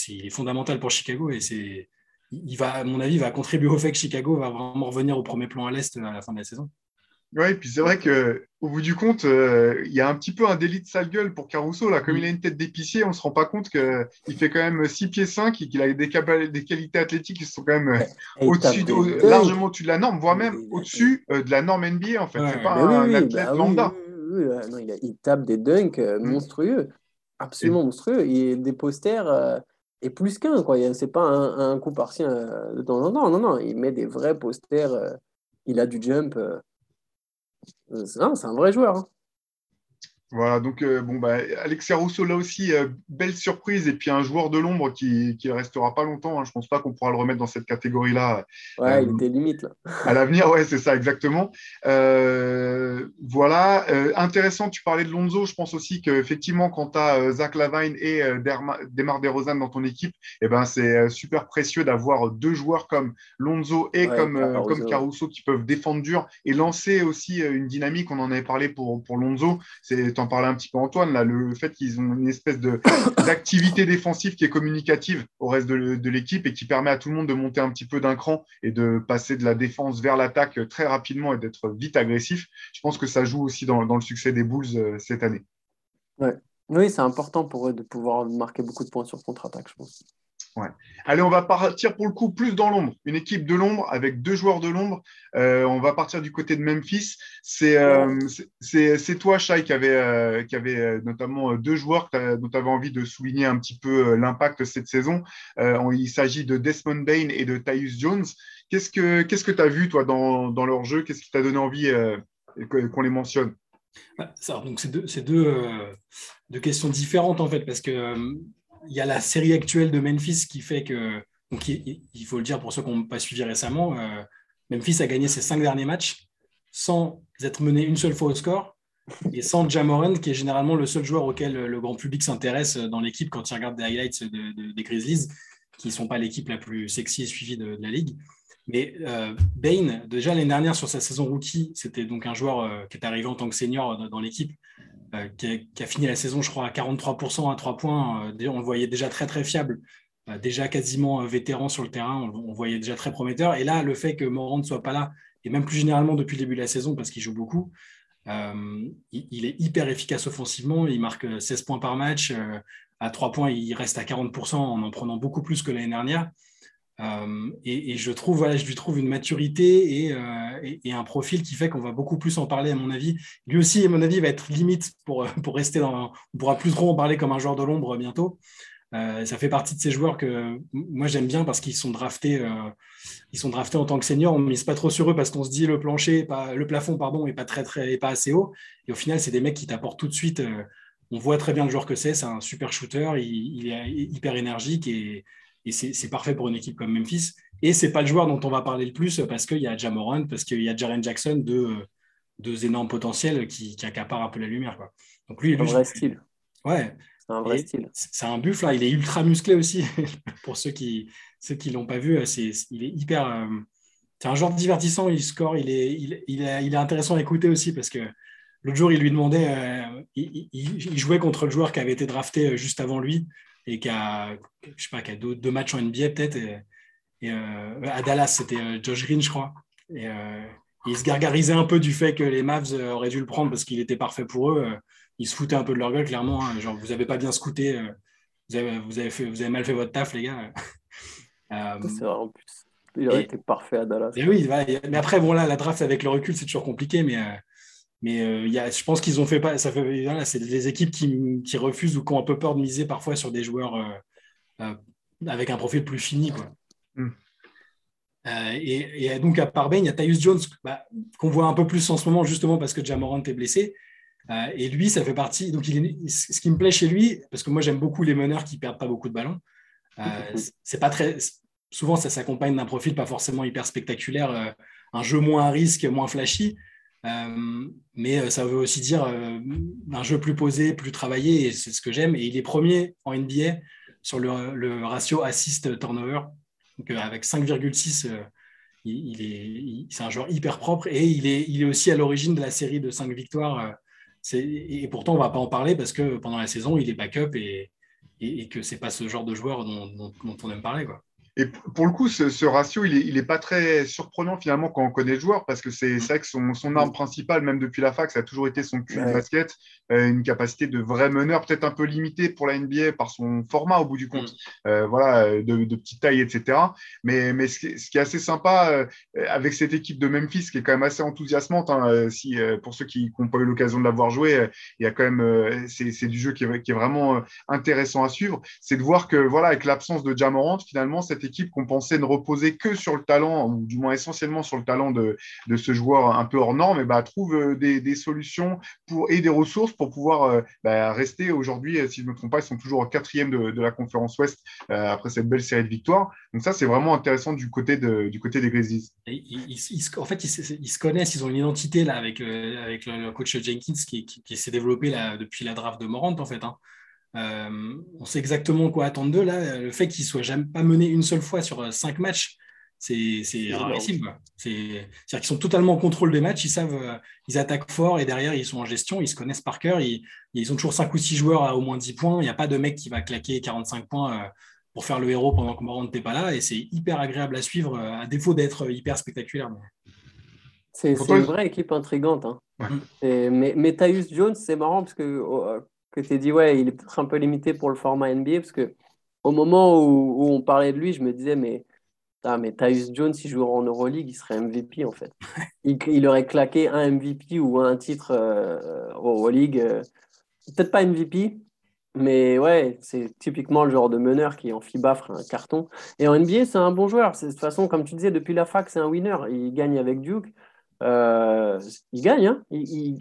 il est fondamental pour Chicago et c'est, il va, à mon avis, va contribuer au fait que Chicago va vraiment revenir au premier plan à l'Est à la fin de la saison. Oui, et puis c'est vrai qu'au bout du compte, euh, il y a un petit peu un délit de sale gueule pour Caruso. Là. Comme il a une tête d'épicier, on ne se rend pas compte qu'il fait quand même 6 pieds 5 et qu'il a des, des, qualités athlétiques qui sont quand même euh, au-dessus, largement au-dessus de la norme, voire même au-dessus euh, de la norme NBA. En fait, c'est pas un athlète bah lambda. Non, il, tape des dunks mm. monstrueux, absolument monstrueux. Il des posters et plus qu'un, quoi. C'est pas un, coup par de temps en temps. Non, non, il met des vrais posters. il a du jump. C'est un vrai joueur. Hein. Voilà, donc euh, bon, bah, Alexia Rousseau, là aussi, euh, belle surprise. Et puis un joueur de l'ombre qui ne restera pas longtemps. Hein. Je ne pense pas qu'on pourra le remettre dans cette catégorie-là. Ouais, il euh, était limite. Là. à l'avenir, ouais, c'est ça, exactement. voilà, intéressant, tu parlais de Lonzo. Je pense aussi qu'effectivement, quand tu as Zach Lavine et Demar DeRozan dans ton équipe, eh ben, c'est super précieux d'avoir deux joueurs comme Lonzo et comme, Caruso. comme Caruso qui peuvent défendre dur et lancer aussi une dynamique. On en avait parlé pour, pour Lonzo. C'est en parlait un petit peu Antoine, là, le fait qu'ils ont une espèce d'activité défensive qui est communicative au reste de, l'équipe et qui permet à tout le monde de monter un petit peu d'un cran et de passer de la défense vers l'attaque très rapidement et d'être vite agressif. Je pense que ça joue aussi dans, le succès des Bulls euh, cette année. Oui, c'est important pour eux de pouvoir marquer beaucoup de points sur contre-attaque, je pense. Ouais. Allez, on va partir pour le coup plus dans l'ombre. Une équipe de l'ombre avec deux joueurs de l'ombre. Euh, on va partir du côté de Memphis. C'est euh, toi, Shai, qui avait, euh, qui avait notamment deux joueurs dont tu avais envie de souligner un petit peu l'impact cette saison. il s'agit de Desmond Bain et de Tyus Jones. Qu'est-ce que tu as vu, toi, dans, dans leur jeu? Qu'est-ce qui t'a donné envie qu'on les mentionne? Donc c'est deux, deux, deux, questions différentes en fait, parce que y a la série actuelle de Memphis qui fait que, donc il, faut le dire pour ceux qui n'ont pas suivi récemment, euh, Memphis a gagné ses cinq derniers matchs sans être mené une seule fois au score et sans Jamoran, qui est généralement le seul joueur auquel le grand public s'intéresse dans l'équipe quand il regarde des highlights des Grizzlies, qui ne sont pas l'équipe la plus sexy et suivie de, la ligue. Mais euh, Bain, déjà l'année dernière sur sa saison rookie, c'était donc un joueur euh, qui est arrivé en tant que senior dans l'équipe euh, qui, a, fini la saison, je crois, à 43% à 3 points. Euh, on le voyait déjà très, très fiable, euh, déjà quasiment vétéran sur le terrain. On, le voyait déjà très prometteur. Et là, le fait que Morand ne soit pas là, et même plus généralement depuis le début de la saison, parce qu'il joue beaucoup, il, est hyper efficace offensivement. Il marque 16 points par match. à 3 points, il reste à 40% en en prenant beaucoup plus que l'année dernière. Euh, et, je trouve, voilà, je lui trouve une maturité euh, et, un profil qui fait qu'on va beaucoup plus en parler, à mon avis. Lui aussi, à mon avis, va être limite pour, pour rester dans. On pourra plus trop en parler comme un joueur de l'ombre bientôt. Euh, ça fait partie de ces joueurs que moi j'aime bien parce qu'ils sont draftés, ils sont draftés en tant que seniors. On ne mise pas trop sur eux parce qu'on se dit le plancher, le plafond, pardon, est pas très très, pas assez haut. Et au final, c'est des mecs qui t'apportent tout de suite. on voit très bien le joueur que c'est. C'est un super shooter. Il, il, est hyper énergique et, et c'est parfait pour une équipe comme Memphis. Et c'est pas le joueur dont on va parler le plus parce qu'il y a Jamoran, parce qu'il y a Jaren Jackson, deux, deux énormes potentiels qui, qui, accaparent un peu la lumière. Quoi. Donc lui, lui vrai style. Ouais. C'est un vrai style. C'est un buffle, là. il est ultra musclé aussi. Pour ceux qui ceux qui l'ont pas vu, c'est il est hyper. c'est un genre divertissant, il score, il est, il, il, est, il est intéressant à écouter aussi parce que L'autre jour, il lui demandait, euh, il, jouait contre le joueur qui avait été drafté euh, juste avant lui et qui a, je sais pas, qui a deux, matchs en NBA peut-être. Et, euh, à Dallas, c'était Josh Green, je crois. Et, il se gargarisait un peu du fait que les Mavs auraient dû le prendre parce qu'il était parfait pour eux. Il se foutait un peu de leur gueule, clairement. Hein. genre, vous n'avez pas bien scouté. Vous avez, vous, avez fait, vous avez mal fait votre taf, les gars. C'est vrai, en plus. Il aurait été parfait à Dallas. oui, mais après, bon, là, la draft avec le recul, c'est toujours compliqué. Mais mais euh, y a, je pense qu'ils ont fait pas. Ça fait, c'est des équipes qui, qui, refusent ou qui ont un peu peur de miser parfois sur des joueurs euh, euh, avec un profil plus fini. Quoi. Hmm. Et, donc, à part Bain, il y a Tyus Jones, bah, qu'on voit un peu plus en ce moment, justement parce que Jamorant est blessé. et lui, ça fait partie. Donc, il ce qui me plaît chez lui, parce que moi, j'aime beaucoup les meneurs qui perdent pas beaucoup de ballons. c'est pas très. Souvent, ça s'accompagne d'un profil pas forcément hyper spectaculaire, un jeu moins à risque, moins flashy. Euh, mais euh, ça veut aussi dire euh, un jeu plus posé, plus travaillé, et c'est ce que j'aime. Et il est premier en NBA sur le, ratio assist-turnover. Donc, avec 5,6, il, est, c'est un joueur hyper propre et il est, il aussi à l'origine de la série de 5 victoires. et pourtant, on ne va pas en parler parce que pendant la saison, il est backup et, que ce n'est pas ce genre de joueur dont, on aime parler. Et pour le coup, ce, ratio, il n'est est pas très surprenant finalement quand on connaît le joueur, parce que c'est vrai que son, son, arme principale, même depuis la fac, ça a toujours été son cul de basket, euh, une capacité de vrai meneur, peut-être un peu limitée pour la NBA par son format au bout du compte, mm. euh, voilà, de, de, petite taille, etc. Mais, mais ce, qui est, ce, qui est, assez sympa euh, avec cette équipe de Memphis, qui est quand même assez enthousiasmante, hein, si, pour ceux qui n'ont pas eu l'occasion de l'avoir joué, il y a quand même, c'est du jeu qui est, qui est, vraiment intéressant à suivre, c'est de voir que, voilà, avec l'absence de Jamorant, finalement, cette équipe qu'on pensait ne reposer que sur le talent, ou du moins essentiellement sur le talent de, de ce joueur un peu hors norme, et bah, trouve euh, des, des, solutions pour, et des ressources pour pouvoir euh, bah, rester aujourd'hui, euh, si je ne me trompe pas, ils sont toujours au quatrième de, de la conférence Ouest après cette belle série de victoires. Donc ça, c'est vraiment intéressant du côté, du côté des Grizzlies. en fait, ils, se connaissent, ils ont une identité là avec, avec le, coach Jenkins qui, qui, s'est développé là, depuis la draft de Morant, en fait. Hein. Euh, on sait exactement quoi attendre d'eux. Là, le fait qu'ils ne soient jamais pas menés une seule fois sur euh, cinq matchs, c'est rarissime. C'est-à-dire qu'ils sont totalement en contrôle des matchs, ils savent, euh, ils attaquent fort et derrière ils sont en gestion, ils se connaissent par cœur, ils, ont toujours cinq ou six joueurs à au moins 10 points. Il n'y a pas de mec qui va claquer 45 points pour faire le héros pendant que Morant n'était pas là et c'est hyper agréable à suivre, à défaut d'être hyper spectaculaire. C'est une vraie équipe intrigante. Hein. mais, mais Jones, c'est marrant parce que oh, que tu dit, ouais, il est peut-être un peu limité pour le format NBA, parce que au moment où, on parlait de lui, je me disais, mais, ah, mais Tyus Jones, s'il jouerait en Euroleague, il serait MVP, en fait. Il, aurait claqué un MVP ou un titre euh, Euroleague. Euh, peut-être pas MVP, mais ouais, c'est typiquement le genre de meneur qui en FIBA ferait un carton. Et en NBA, c'est un bon joueur. De toute façon, comme tu disais, depuis la fac, c'est un winner. Il gagne avec Duke. Euh, il gagne, hein. Ils,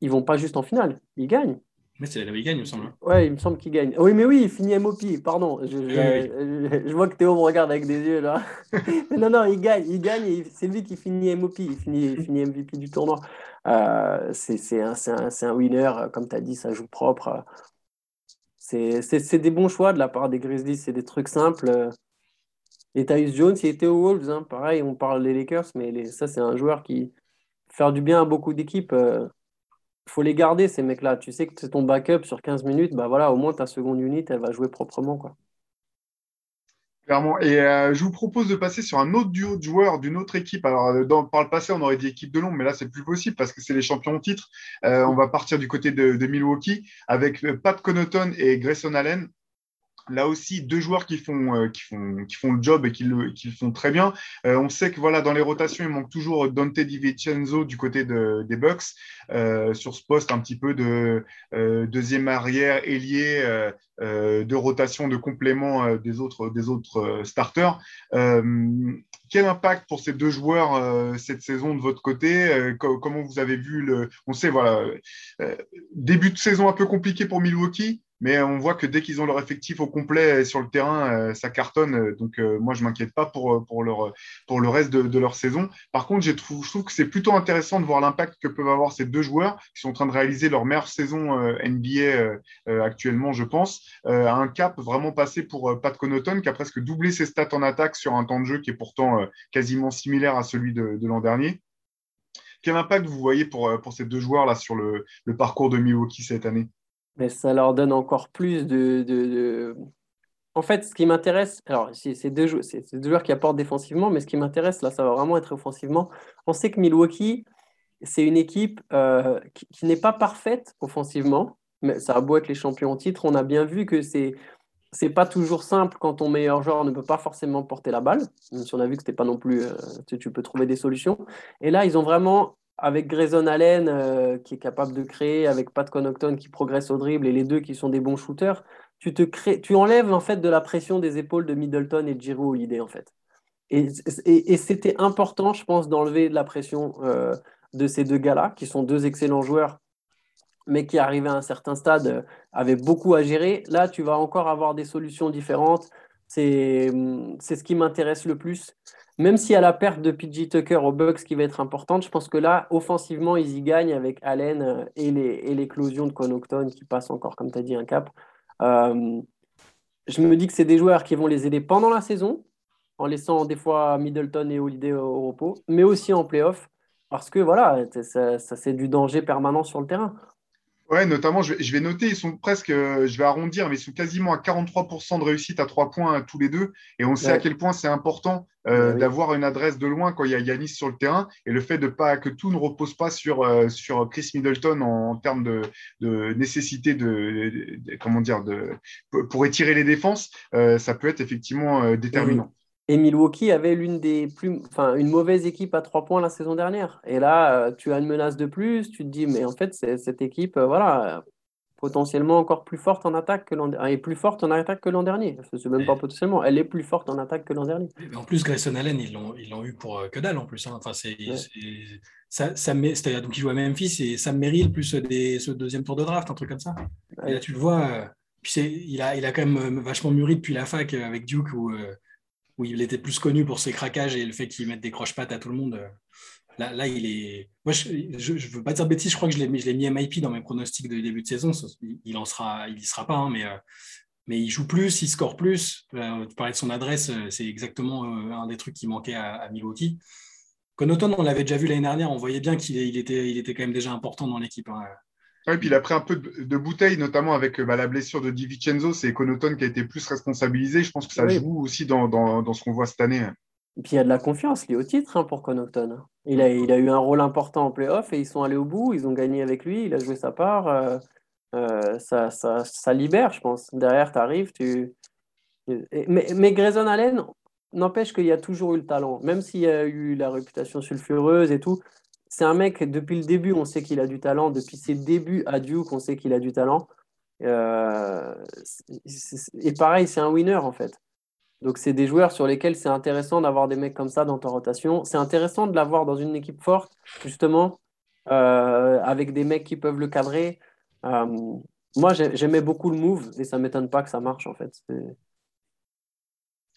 ils, vont pas juste en finale. Il gagne. Mais c'est où il gagne, il me semble. Hein. Ouais, il me semble qu'il gagne. Oui, mais oui, il finit MOP, pardon. Je, je, vois que Théo me regarde avec des yeux là. non, non, il gagne, il gagne c'est lui qui finit MOP, il finit, il finit MVP du tournoi. Euh, c'est un, un, un, winner, comme tu as dit, ça joue propre. C'est des bons choix de la part des Grizzlies, c'est des trucs simples. Et Tyus Jones, il était aux Wolves, hein. pareil, on parle des Lakers, mais ça, c'est un joueur qui fait du bien à beaucoup d'équipes. Euh, faut les garder, ces mecs-là. Tu sais que c'est ton backup sur 15 minutes, bah voilà, au moins ta seconde unité, elle va jouer proprement. Clairement. Et euh, je vous propose de passer sur un autre duo de joueurs d'une autre équipe. Alors, euh, par le passé, on aurait dit équipe de l'ombre, mais là, c'est plus possible parce que c'est les champions au titre. Euh, on va partir du côté de, de Milwaukee avec Pat Connaughton et Grayson Allen là aussi deux joueurs qui font, euh, qui font, qui font le job et qui le, qui font très bien. Euh, on sait que voilà, dans les rotations, il manque toujours Dante DiVincenzo du côté de, des Bucks euh, sur ce poste un petit peu de deuxième arrière ailier de rotation de complément des autres, des autres starters. quel impact pour ces deux joueurs cette saison de votre côté Comment vous avez vu le On sait voilà début de saison un peu compliqué pour Milwaukee mais on voit que dès qu'ils ont leur effectif au complet sur le terrain, ça cartonne. Donc moi, je ne m'inquiète pas pour, le reste de, leur saison. Par contre, je trouve, que c'est plutôt intéressant de voir l'impact que peuvent avoir ces deux joueurs qui sont en train de réaliser leur meilleure saison NBA actuellement, je pense, à un cap vraiment passé pour Pat Connaughton qui a presque doublé ses stats en attaque sur un temps de jeu qui est pourtant quasiment similaire à celui de, l'an dernier. Quel impact vous voyez pour, euh, pour ces deux joueurs-là sur le, le, parcours de Milwaukee cette année? Mais Ça leur donne encore plus de... de, En fait, ce qui m'intéresse, alors c'est deux, deux, joueurs qui apportent défensivement, mais ce qui m'intéresse, là, ça va vraiment être offensivement. On sait que Milwaukee, c'est une équipe euh, qui, n'est pas parfaite offensivement, mais ça a beau être les champions en titre, on a bien vu que c'est c'est pas toujours simple quand ton meilleur joueur ne peut pas forcément porter la balle, même si on a vu que c'était pas non plus, euh, tu, peux trouver des solutions. Et là, ils ont vraiment, avec Grayson Allen euh, qui est capable de créer, avec Pat Connaughton qui progresse au dribble et les deux qui sont des bons shooters, tu te crées, tu enlèves en fait de la pression des épaules de Middleton et de Giro l'idée en fait. Et, c'était important, je pense, d'enlever de la pression euh, de ces deux gars-là, qui sont deux excellents joueurs mais qui arrivé à un certain stade euh, avait beaucoup à gérer. Là, tu vas encore avoir des solutions différentes. C'est ce qui m'intéresse le plus. Même si à la perte de PG Tucker au Bucks qui va être importante, je pense que là, offensivement, ils y gagnent avec Allen euh, et l'éclosion de Connaughton qui passe encore, comme tu as dit, un cap. Euh, je me dis que c'est des joueurs qui vont les aider pendant la saison, en laissant des fois Middleton et Holiday au, repos, mais aussi en playoff, parce que voilà, ça c'est du danger permanent sur le terrain. Ouais, notamment, je vais, noter, ils sont presque, euh, je vais arrondir, mais ils sont quasiment à 43% de réussite à trois points tous les deux. Et on sait à quel point c'est important euh, d'avoir une adresse de loin quand il y a Yanis sur le terrain. Et le fait de pas que tout ne repose pas sur, euh, sur Chris Middleton en, termes de, nécessité de, comment dire, de, pour étirer les défenses, ça peut être effectivement déterminant. Et Milwaukee avait l'une des plus, enfin, une mauvaise équipe à trois points la saison dernière. Et là, euh, tu as une menace de plus. Tu te dis, mais en fait, cette équipe, euh, voilà, potentiellement encore plus forte en attaque que l'an est plus forte en attaque que l'an dernier. C'est même pas potentiellement, elle est plus forte en attaque que l'an dernier. En plus, Grayson Allen, ils l'ont, ils l'ont eu pour euh, que dalle en plus. Hein. Enfin, c'est, ça, ça c'est-à-dire donc il joue à Memphis et Sam Merrill plus des, ce deuxième tour de draft, un truc comme ça. Et là, tu le vois. Puis il a, il a quand même vachement mûri depuis la fac avec Duke où où il était plus connu pour ses craquages et le fait qu'il mette des croche-pattes à tout le monde. Euh, là, là, il est. Moi, je ne veux pas dire bêtise, je crois que je l'ai mis MIP dans mes pronostics de début de saison. Il en sera, sera pas, hein, mais, euh, mais il joue plus, il score plus. Euh, tu parlais de son adresse, c'est exactement un des trucs qui manquait à, à Milwaukee. Connaughton, on l'avait déjà vu l'année dernière, on voyait bien qu'il il était, il était quand même déjà important dans l'équipe. Hein. Oui, puis il a pris un peu de, bouteille, notamment avec bah, la blessure de Di Vincenzo. C'est Connaughton qui a été plus responsabilisé. Je pense que ça joue aussi dans, dans, ce qu'on voit cette année. Et puis il y a de la confiance liée au titre hein, pour Connaughton. Il a, il a eu un rôle important en playoff et ils sont allés au bout. Ils ont gagné avec lui. Il a joué sa part. Euh, euh, ça, ça, ça, libère, je pense. Derrière, tu arrives. Tu... Mais, mais Grayson Allen, n'empêche qu'il y a toujours eu le talent. Même s'il y a eu la réputation sulfureuse et tout, c'est un mec, depuis le début, on sait qu'il a du talent. Depuis ses débuts à Duke, on sait qu'il a du talent. Euh, et pareil, c'est un winner en fait. Donc, c'est des joueurs sur lesquels c'est intéressant d'avoir des mecs comme ça dans ta rotation. C'est intéressant de l'avoir dans une équipe forte, justement, euh, avec des mecs qui peuvent le cadrer. Euh, moi, j'aimais beaucoup le move et ça ne m'étonne pas que ça marche en fait.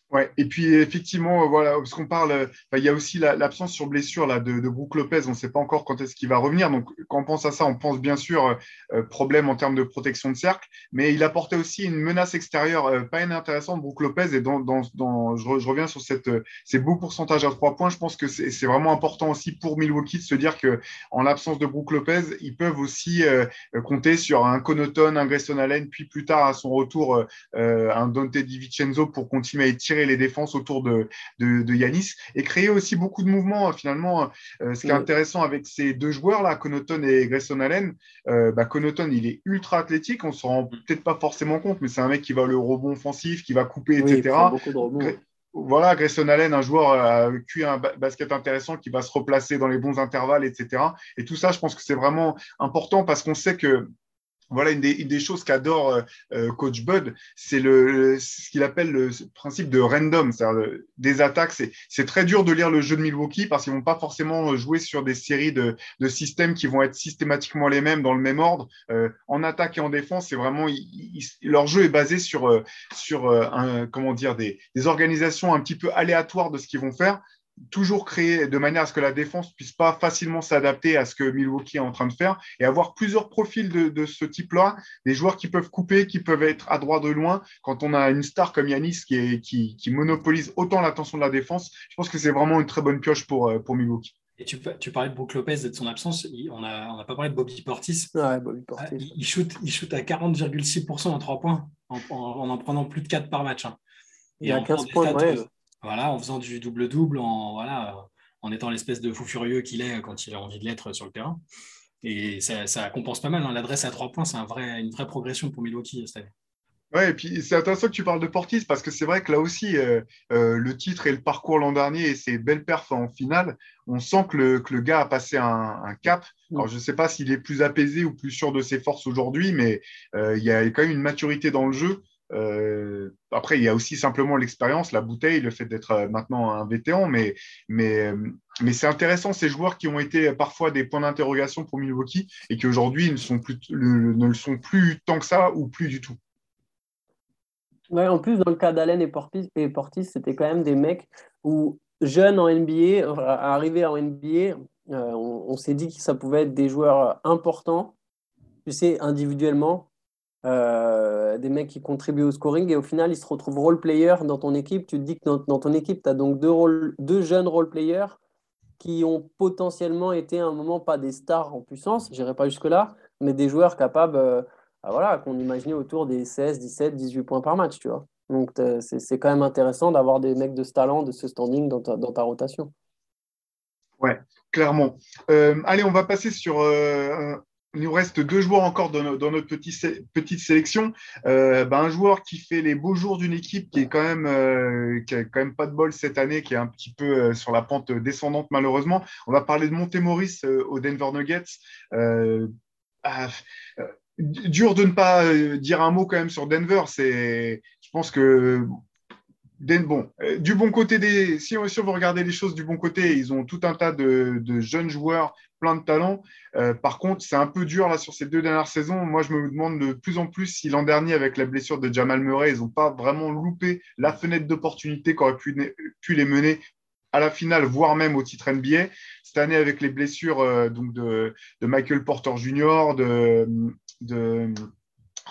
Ouais, et puis effectivement, euh, voilà, parce qu'on parle, euh, il y a aussi l'absence sur blessure là, de, de Brook Lopez, on ne sait pas encore quand est-ce qu'il va revenir. Donc, quand on pense à ça, on pense bien sûr euh, problème en termes de protection de cercle, mais il apportait aussi une menace extérieure pas inintéressante, Brook Lopez. Et dans, dans, dans je, reviens sur cette, ces beaux pourcentages à trois points, je pense que c'est vraiment important aussi pour Milwaukee de se dire que en l'absence de Brook Lopez, ils peuvent aussi compter sur un Connaughton, un Grayson Allen, puis plus tard à son retour, un Dante DiVincenzo pour continuer à étirer les défenses autour de, de, Yanis et créer aussi beaucoup de mouvements. Finalement, euh, ce qui est intéressant avec ces deux joueurs-là, Connaughton et Grayson Allen, euh, bah, Connaughton, il est ultra athlétique. On ne se rend peut-être pas forcément compte, mais c'est un mec qui va le rebond offensif, qui va couper, etc. voilà, Grayson Allen, un joueur euh, avec un basket intéressant qui va se replacer dans les bons intervalles, etc. Et tout ça, je pense que c'est vraiment important parce qu'on sait que voilà une des, choses qu'adore euh, euh, Coach Bud, c'est le, ce qu'il appelle le principe de random, c'est-à-dire des attaques. C'est très dur de lire le jeu de Milwaukee parce qu'ils vont pas forcément jouer sur des séries de, de, systèmes qui vont être systématiquement les mêmes dans le même ordre. Euh, en attaque et en défense, c'est vraiment leur jeu est basé sur sur un, comment dire des, des organisations un petit peu aléatoires de ce qu'ils vont faire toujours créer de manière à ce que la défense puisse pas facilement s'adapter à ce que Milwaukee est en train de faire et avoir plusieurs profils de, ce type-là, des joueurs qui peuvent couper, qui peuvent être à droite de loin. Quand on a une star comme Yanis qui, qui, monopolise autant l'attention de la défense, je pense que c'est vraiment une très bonne pioche pour, euh, pour Milwaukee. Et tu, tu, parlais de Brook Lopez et de son absence. on n'a on a pas parlé de Bobby Portis. Ouais, Bobby Portis. Ah, il, shoot, il shoot à 40,6% en 3 points en, en, prenant plus de 4 par match. Hein. Et il a 15 points, ouais. Voilà, en faisant du double-double, en, voilà, en étant l'espèce de fou furieux qu'il est quand il a envie de l'être sur le terrain. Et ça, compense pas mal. Hein. L'adresse à trois points, c'est un vrai, une vraie progression pour Milwaukee cette année. Ouais, et puis c'est intéressant que tu parles de Portis parce que c'est vrai que là aussi, euh, euh, le titre et le parcours l'an dernier et ses belles perfs en finale, on sent que le, que le gars a passé un, cap. Mm. Alors, je ne sais pas s'il est plus apaisé ou plus sûr de ses forces aujourd'hui, mais euh, il y a quand même une maturité dans le jeu euh, après, il y a aussi simplement l'expérience, la bouteille, le fait d'être euh, maintenant un vétéran, mais, mais, euh, mais c'est intéressant ces joueurs qui ont été parfois des points d'interrogation pour Milwaukee et qui aujourd'hui ne, ne le sont plus tant que ça ou plus du tout. Ouais, en plus, dans le cas d'Allen et Portis, c'était quand même des mecs où, jeunes en NBA, arrivés en NBA, on, on s'est dit que ça pouvait être des joueurs importants, tu sais, individuellement, euh, des mecs qui contribuent au scoring et au final ils se retrouvent role player dans ton équipe. Tu te dis que dans, ton équipe, tu as donc deux, deux jeunes role players qui ont potentiellement été à un moment pas des stars en puissance, j'irai pas jusque-là, mais des joueurs capables, euh, bah voilà, qu'on imaginait autour des 16, 17, 18 points par match, tu vois. Donc c'est quand même intéressant d'avoir des mecs de ce talent, de ce standing dans ta, dans ta rotation. Ouais, clairement. Euh, allez, on va passer sur il nous reste deux joueurs encore dans, notre petite sélection. Euh, ben, un joueur qui fait les beaux jours d'une équipe qui est quand même euh, qui a quand même pas de bol cette année, qui est un petit peu euh, sur la pente descendante malheureusement. On va parler de Montemoris au Denver Nuggets. Ah, dur de ne pas dire un mot quand même sur Denver. C'est, je pense que bon, du bon côté des, si on, si on veut regarder les choses du bon côté, ils ont tout un tas de, jeunes joueurs plein de talent. Euh, par contre, c'est un peu dur là sur ces deux dernières saisons. Moi, je me demande de plus en plus si l'an dernier, avec la blessure de Jamal Murray, ils n'ont pas vraiment loupé la fenêtre d'opportunité qu'aurait pu, les mener à la finale, voire même au titre NBA. Cette année, avec les blessures euh, donc de, Michael Porter Jr., de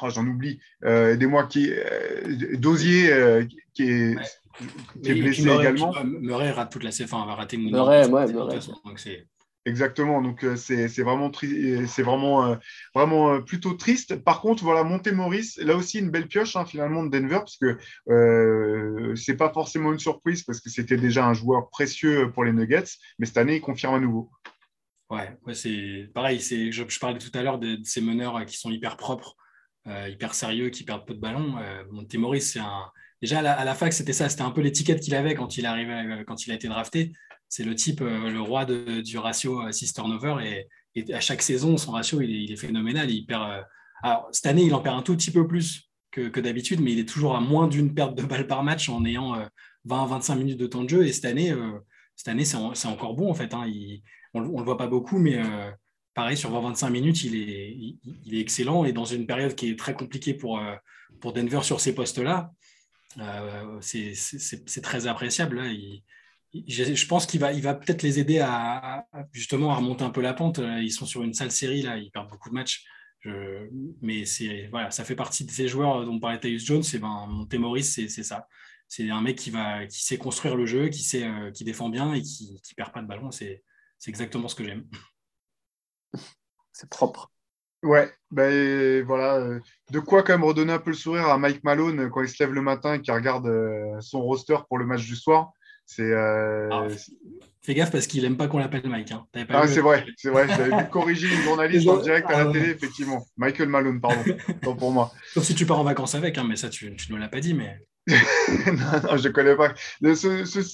oh, j'en oublie, euh, aidez-moi, qui Dosier, qui est, blessé également. Murray rate toute la saison, va rater Murray, ouais, Murray. Donc c'est Exactement, donc euh, c'est vraiment, c'est vraiment, euh, vraiment euh, plutôt triste. Par contre, voilà, Montemoris, là aussi une belle pioche hein, finalement de Denver, parce que euh, c'est pas forcément une surprise, parce que c'était déjà un joueur précieux pour les Nuggets, mais cette année, il confirme à nouveau. Ouais, ouais c'est pareil, je, je parlais tout à l'heure de, ces meneurs qui sont hyper propres, hyper sérieux, qui perdent peu de ballons. Montemoris, c'est un. Déjà à la, fac, c'était ça, c'était un peu l'étiquette qu'il avait quand il, arrivait, quand il a été drafté c'est le type, euh, le roi du ratio assist-turnover. Et, et, à chaque saison, son ratio, il est, phénoménal. Il perd, euh, alors, cette année, il en perd un tout petit peu plus que, d'habitude, mais il est toujours à moins d'une perte de balles par match en ayant 20-25 euh, minutes de temps de jeu. Et cette année, cette année c'est, encore bon, en fait. Hein. on ne le voit pas beaucoup, mais pareil, sur 20-25 minutes, il est, excellent. Et dans une période qui est très compliquée pour, pour Denver sur ces postes-là, c'est, très appréciable. Il, je pense qu'il va, peut-être les aider à, justement remonter un peu la pente. Ils sont sur une sale série là, ils perdent beaucoup de matchs. mais ça fait partie de ces joueurs dont parlait Tyus Jones. Et ben Montemoris, c'est, ça. C'est un mec qui va, qui sait construire le jeu, qui sait, euh, qui défend bien et qui, ne perd pas de ballon. C'est exactement ce que j'aime. C'est propre. Ouais, ben voilà, euh, de quoi quand même redonner un peu le sourire à Mike Malone quand il se lève le matin et qu'il regarde euh, son roster pour le match du soir. C'est. Euh, ah, fais gaffe parce qu'il aime pas qu'on l'appelle Mike. Hein. ah, c'est vrai, c'est vrai. J'avais vu corriger une journaliste en direct à la ah, télé, effectivement. Michael Malone, pardon. Tant pour moi. Sauf si tu pars en vacances avec, hein, mais ça, tu ne me l'as pas dit. Mais... non, je ne connais pas.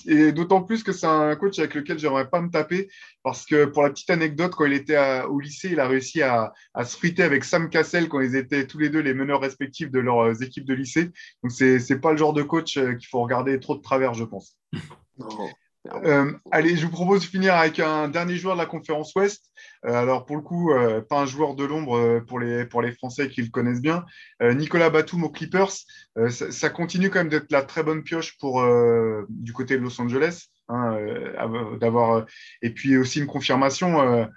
et d'autant plus que c'est un coach avec lequel j'aimerais pas me taper parce que pour la petite anecdote, quand il était au lycée, il a réussi à, se friter avec Sam Cassel quand ils étaient tous les deux les meneurs respectifs de leurs équipes de lycée. Donc, c'est n'est pas le genre de coach euh, qu'il faut regarder trop de travers, je pense. Euh, allez, je vous propose de finir avec un dernier joueur de la conférence Ouest. Euh, alors, pour le coup, euh, pas un joueur de l'ombre pour, les, pour les Français qui le connaissent bien. Nicolas Batum aux Clippers. Ça, continue quand même d'être la très bonne pioche pour, du côté de Los Angeles. Hein, d'avoir et puis aussi une confirmation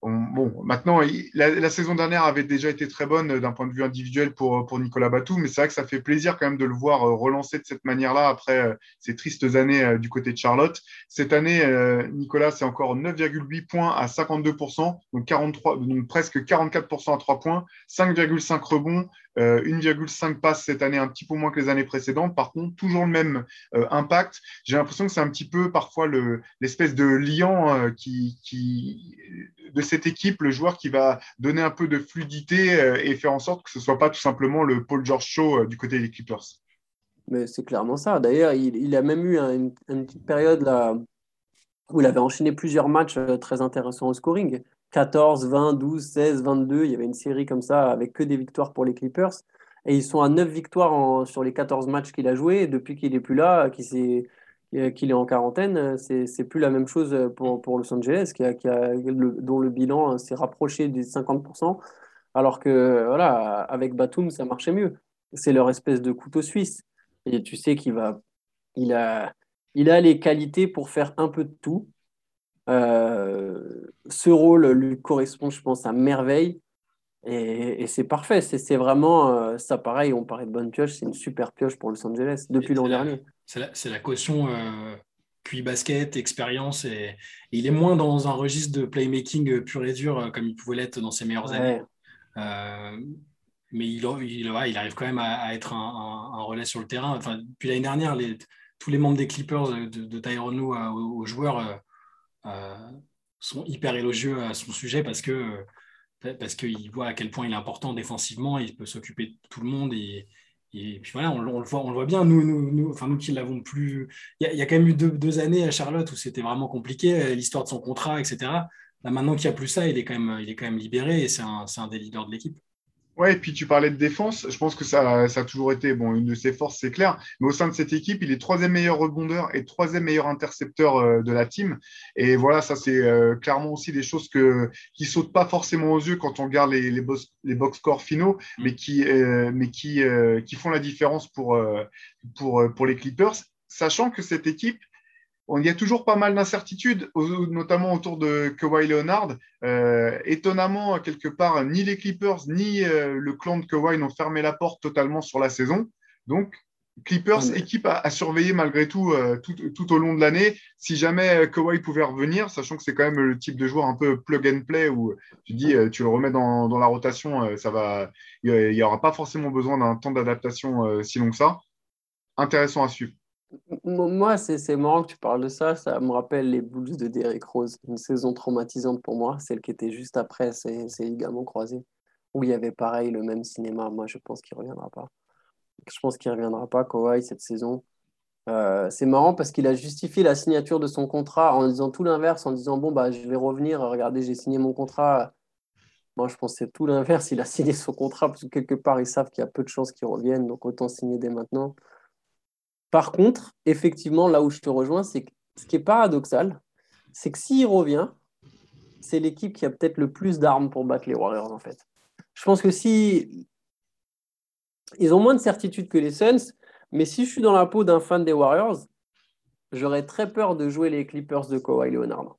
Bon, maintenant, la, saison dernière avait déjà été très bonne euh, d'un point de vue individuel pour, pour Nicolas Batum, mais c'est vrai que ça fait plaisir quand même de le voir euh, relancer de cette manière-là après euh, ces tristes années du côté de Charlotte. Cette année, Nicolas, c'est encore 9,8 points à 52%, donc, 43, donc presque 44% à 3 points, 5,5 rebonds, 1,5 euh, passes cette année, un petit peu moins que les années précédentes. Par contre, toujours le même euh, impact. J'ai l'impression que c'est un petit peu parfois l'espèce de liant euh, qui, de cette équipe, le joueur qui va donner un peu de fluidité et faire en sorte que ce ne soit pas tout simplement le Paul George Show du côté des Clippers. Mais c'est clairement ça. D'ailleurs, il, a même eu une, petite période là où il avait enchaîné plusieurs matchs très intéressants au scoring. 14, 20, 12, 16, 22. Il y avait une série comme ça avec que des victoires pour les Clippers. Et ils sont à 9 victoires sur les 14 matchs qu'il a joués. depuis qu'il n'est plus là, qu'il est, en quarantaine, c'est plus la même chose pour, pour Los Angeles, qui a, qui a dont le bilan s'est rapproché des 50%. Alors que voilà, avec Batum, ça marchait mieux. C'est leur espèce de couteau suisse. Et tu sais qu'il va, il a, il a les qualités pour faire un peu de tout. Euh, ce rôle lui correspond, je pense, à merveille. Et, c'est parfait. C'est vraiment euh, ça, pareil. On parlait de bonne pioche, c'est une super pioche pour Los Angeles depuis l'an dernier. C'est la, caution euh, QI basket, expérience. Et, il est moins dans un registre de playmaking pur et dur comme il pouvait l'être dans ses meilleures années. mais il, il, arrive quand même à, être un, relais sur le terrain. Enfin, depuis l'année dernière, les, tous les membres des Clippers, de, de aux, joueurs, euh, sont hyper élogieux à son sujet parce que parce qu'il voit à quel point il est important défensivement, il peut s'occuper de tout le monde et, et puis voilà, on, le voit, on le voit bien, nous, nous, nous, enfin, nous qui l'avons plus. Il y, a, quand même eu deux, années à Charlotte où c'était vraiment compliqué, l'histoire de son contrat, etc. Là, maintenant qu'il n'y a plus ça, il est quand même, il est quand même libéré et c'est un, un, des leaders de l'équipe. Ouais, et puis tu parlais de défense. Je pense que ça, ça a toujours été bon, une de ses forces, c'est clair. Mais au sein de cette équipe, il est troisième meilleur rebondeur et troisième meilleur intercepteur euh, de la team. Et voilà, ça c'est euh, clairement aussi des choses que, qui sautent pas forcément aux yeux quand on regarde les, les, box, les box scores finaux, mm. mais qui, euh, mais qui, qui font la différence pour, pour, pour les Clippers. Sachant que cette équipe, il y a toujours pas mal d'incertitudes, notamment autour de Kawhi Leonard. Euh, étonnamment, quelque part, ni les Clippers ni euh, le clan de Kawhi n'ont fermé la porte totalement sur la saison. Donc, Clippers, équipe à, surveiller malgré tout, euh, tout, au long de l'année. Si jamais Kawhi pouvait revenir, sachant que c'est quand même le type de joueur un peu plug and play où tu dis, tu le remets dans, dans la rotation, ça va, il n'y aura pas forcément besoin d'un temps d'adaptation si long que ça. Intéressant à suivre. Moi, c'est marrant que tu parles de ça. Ça me rappelle les Bulls de Derrick Rose. Une saison traumatisante pour moi, celle qui était juste après ces, ligaments croisés, où il y avait pareil le même cinéma. Moi, je pense qu'il ne reviendra pas. Je pense qu'il ne reviendra pas, Kawhi, cette saison. Euh, c'est marrant parce qu'il a justifié la signature de son contrat en disant tout l'inverse, en disant Bon, bah, je vais revenir, regardez, j'ai signé mon contrat. Moi, je pense que c'est tout l'inverse. Il a signé son contrat parce que quelque part, ils savent qu'il y a peu de chances qu'il revienne, donc autant signer dès maintenant. Par contre, effectivement, là où je te rejoins, c'est que ce qui est paradoxal, c'est que s'il revient, c'est l'équipe qui a peut-être le plus d'armes pour battre les Warriors, en fait. Je pense que si. Ils ont moins de certitude que les Suns, mais si je suis dans la peau d'un fan des Warriors, j'aurais très peur de jouer les Clippers de Kawhi Leonard.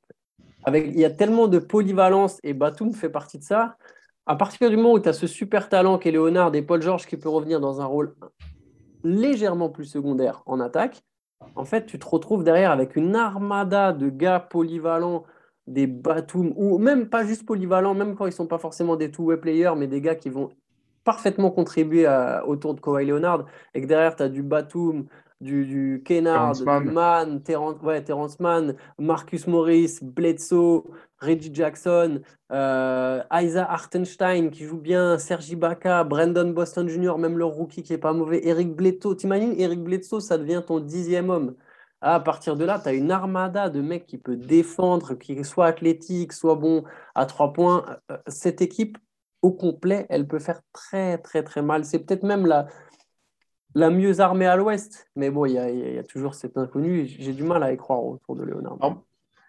Avec, il y a tellement de polyvalence et Batum fait partie de ça. À partir du moment où tu as ce super talent qu'est Leonard et Paul George qui peut revenir dans un rôle légèrement plus secondaire en attaque, en fait, tu te retrouves derrière avec une armada de gars polyvalents, des Batum, ou même pas juste polyvalents, même quand ils ne sont pas forcément des two-way players, mais des gars qui vont parfaitement contribuer autour de Kawhi Leonard, et que derrière, tu as du Batum, du, du Kennard, du Mann, Terrence, Mann, Marcus Morris, Bledsoe, Reggie Jackson, euh, Isa Hartenstein qui joue bien, Sergi Baca, Brandon Boston Jr., même le rookie qui est pas mauvais, Eric Bledsoe. T'imagines, Eric Bledsoe, ça devient ton dixième homme. À partir de là, tu as une armada de mecs qui peut défendre, qui soit athlétique, soit bon à trois points. Euh, cette équipe, au complet, elle peut faire très, très, très mal. C'est peut-être même la, la mieux armée à l'ouest. Mais bon, il y, a, toujours cet inconnu. J'ai du mal à y croire autour de Léonard.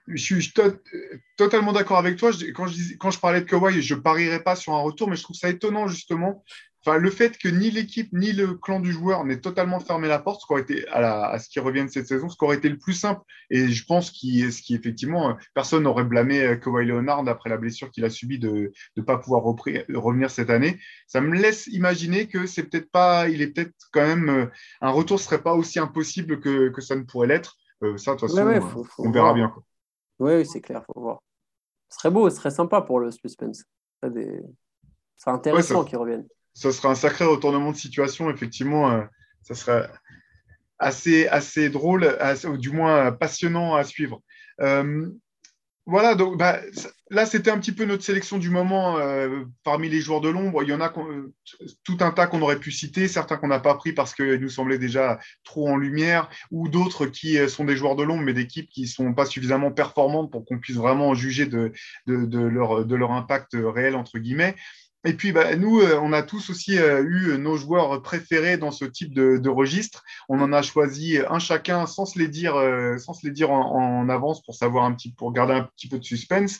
je suis totalement d'accord avec toi. Quand je, parlais de Kawhi, je parierais pas sur un retour, mais je trouve ça étonnant justement Enfin, le fait que ni l'équipe ni le clan du joueur n'aient totalement fermé la porte, ce qui aurait été à, ce qui revient de cette saison, ce qui aurait été le plus simple. Et je pense qu'il, ce qui effectivement, personne n'aurait blâmé euh, Kawhi Leonard après la blessure qu'il a subie de ne pas pouvoir revenir cette année. Ça me laisse imaginer que c'est peut-être pas, il est peut-être quand même euh, un retour serait pas aussi impossible que, que ça ne pourrait l'être. Euh, ça, de toute façon, on verra bien. Oui, c'est clair, faut voir. Ce serait beau, ce serait sympa pour le suspense. C'est intéressant qu'ils reviennent ce sera un sacré retournement de situation. Effectivement, euh, ça sera assez, assez drôle, ou du moins passionnant à suivre. Euh, voilà, donc bah, là, c'était un petit peu notre sélection du moment euh, parmi les joueurs de l'ombre. Il y en a tout un tas qu'on aurait pu citer, certains qu'on n'a pas pris parce qu'ils nous semblaient déjà trop en lumière, ou d'autres qui sont des joueurs de l'ombre, mais d'équipes qui ne sont pas suffisamment performantes pour qu'on puisse vraiment juger leur, de leur impact réel, entre guillemets. Et puis, bah, nous, euh, on a tous aussi euh, eu nos joueurs préférés dans ce type de, registre. On en a choisi un chacun sans se les dire, euh, sans se les dire en, avance pour savoir un petit, pour garder un petit peu de suspense.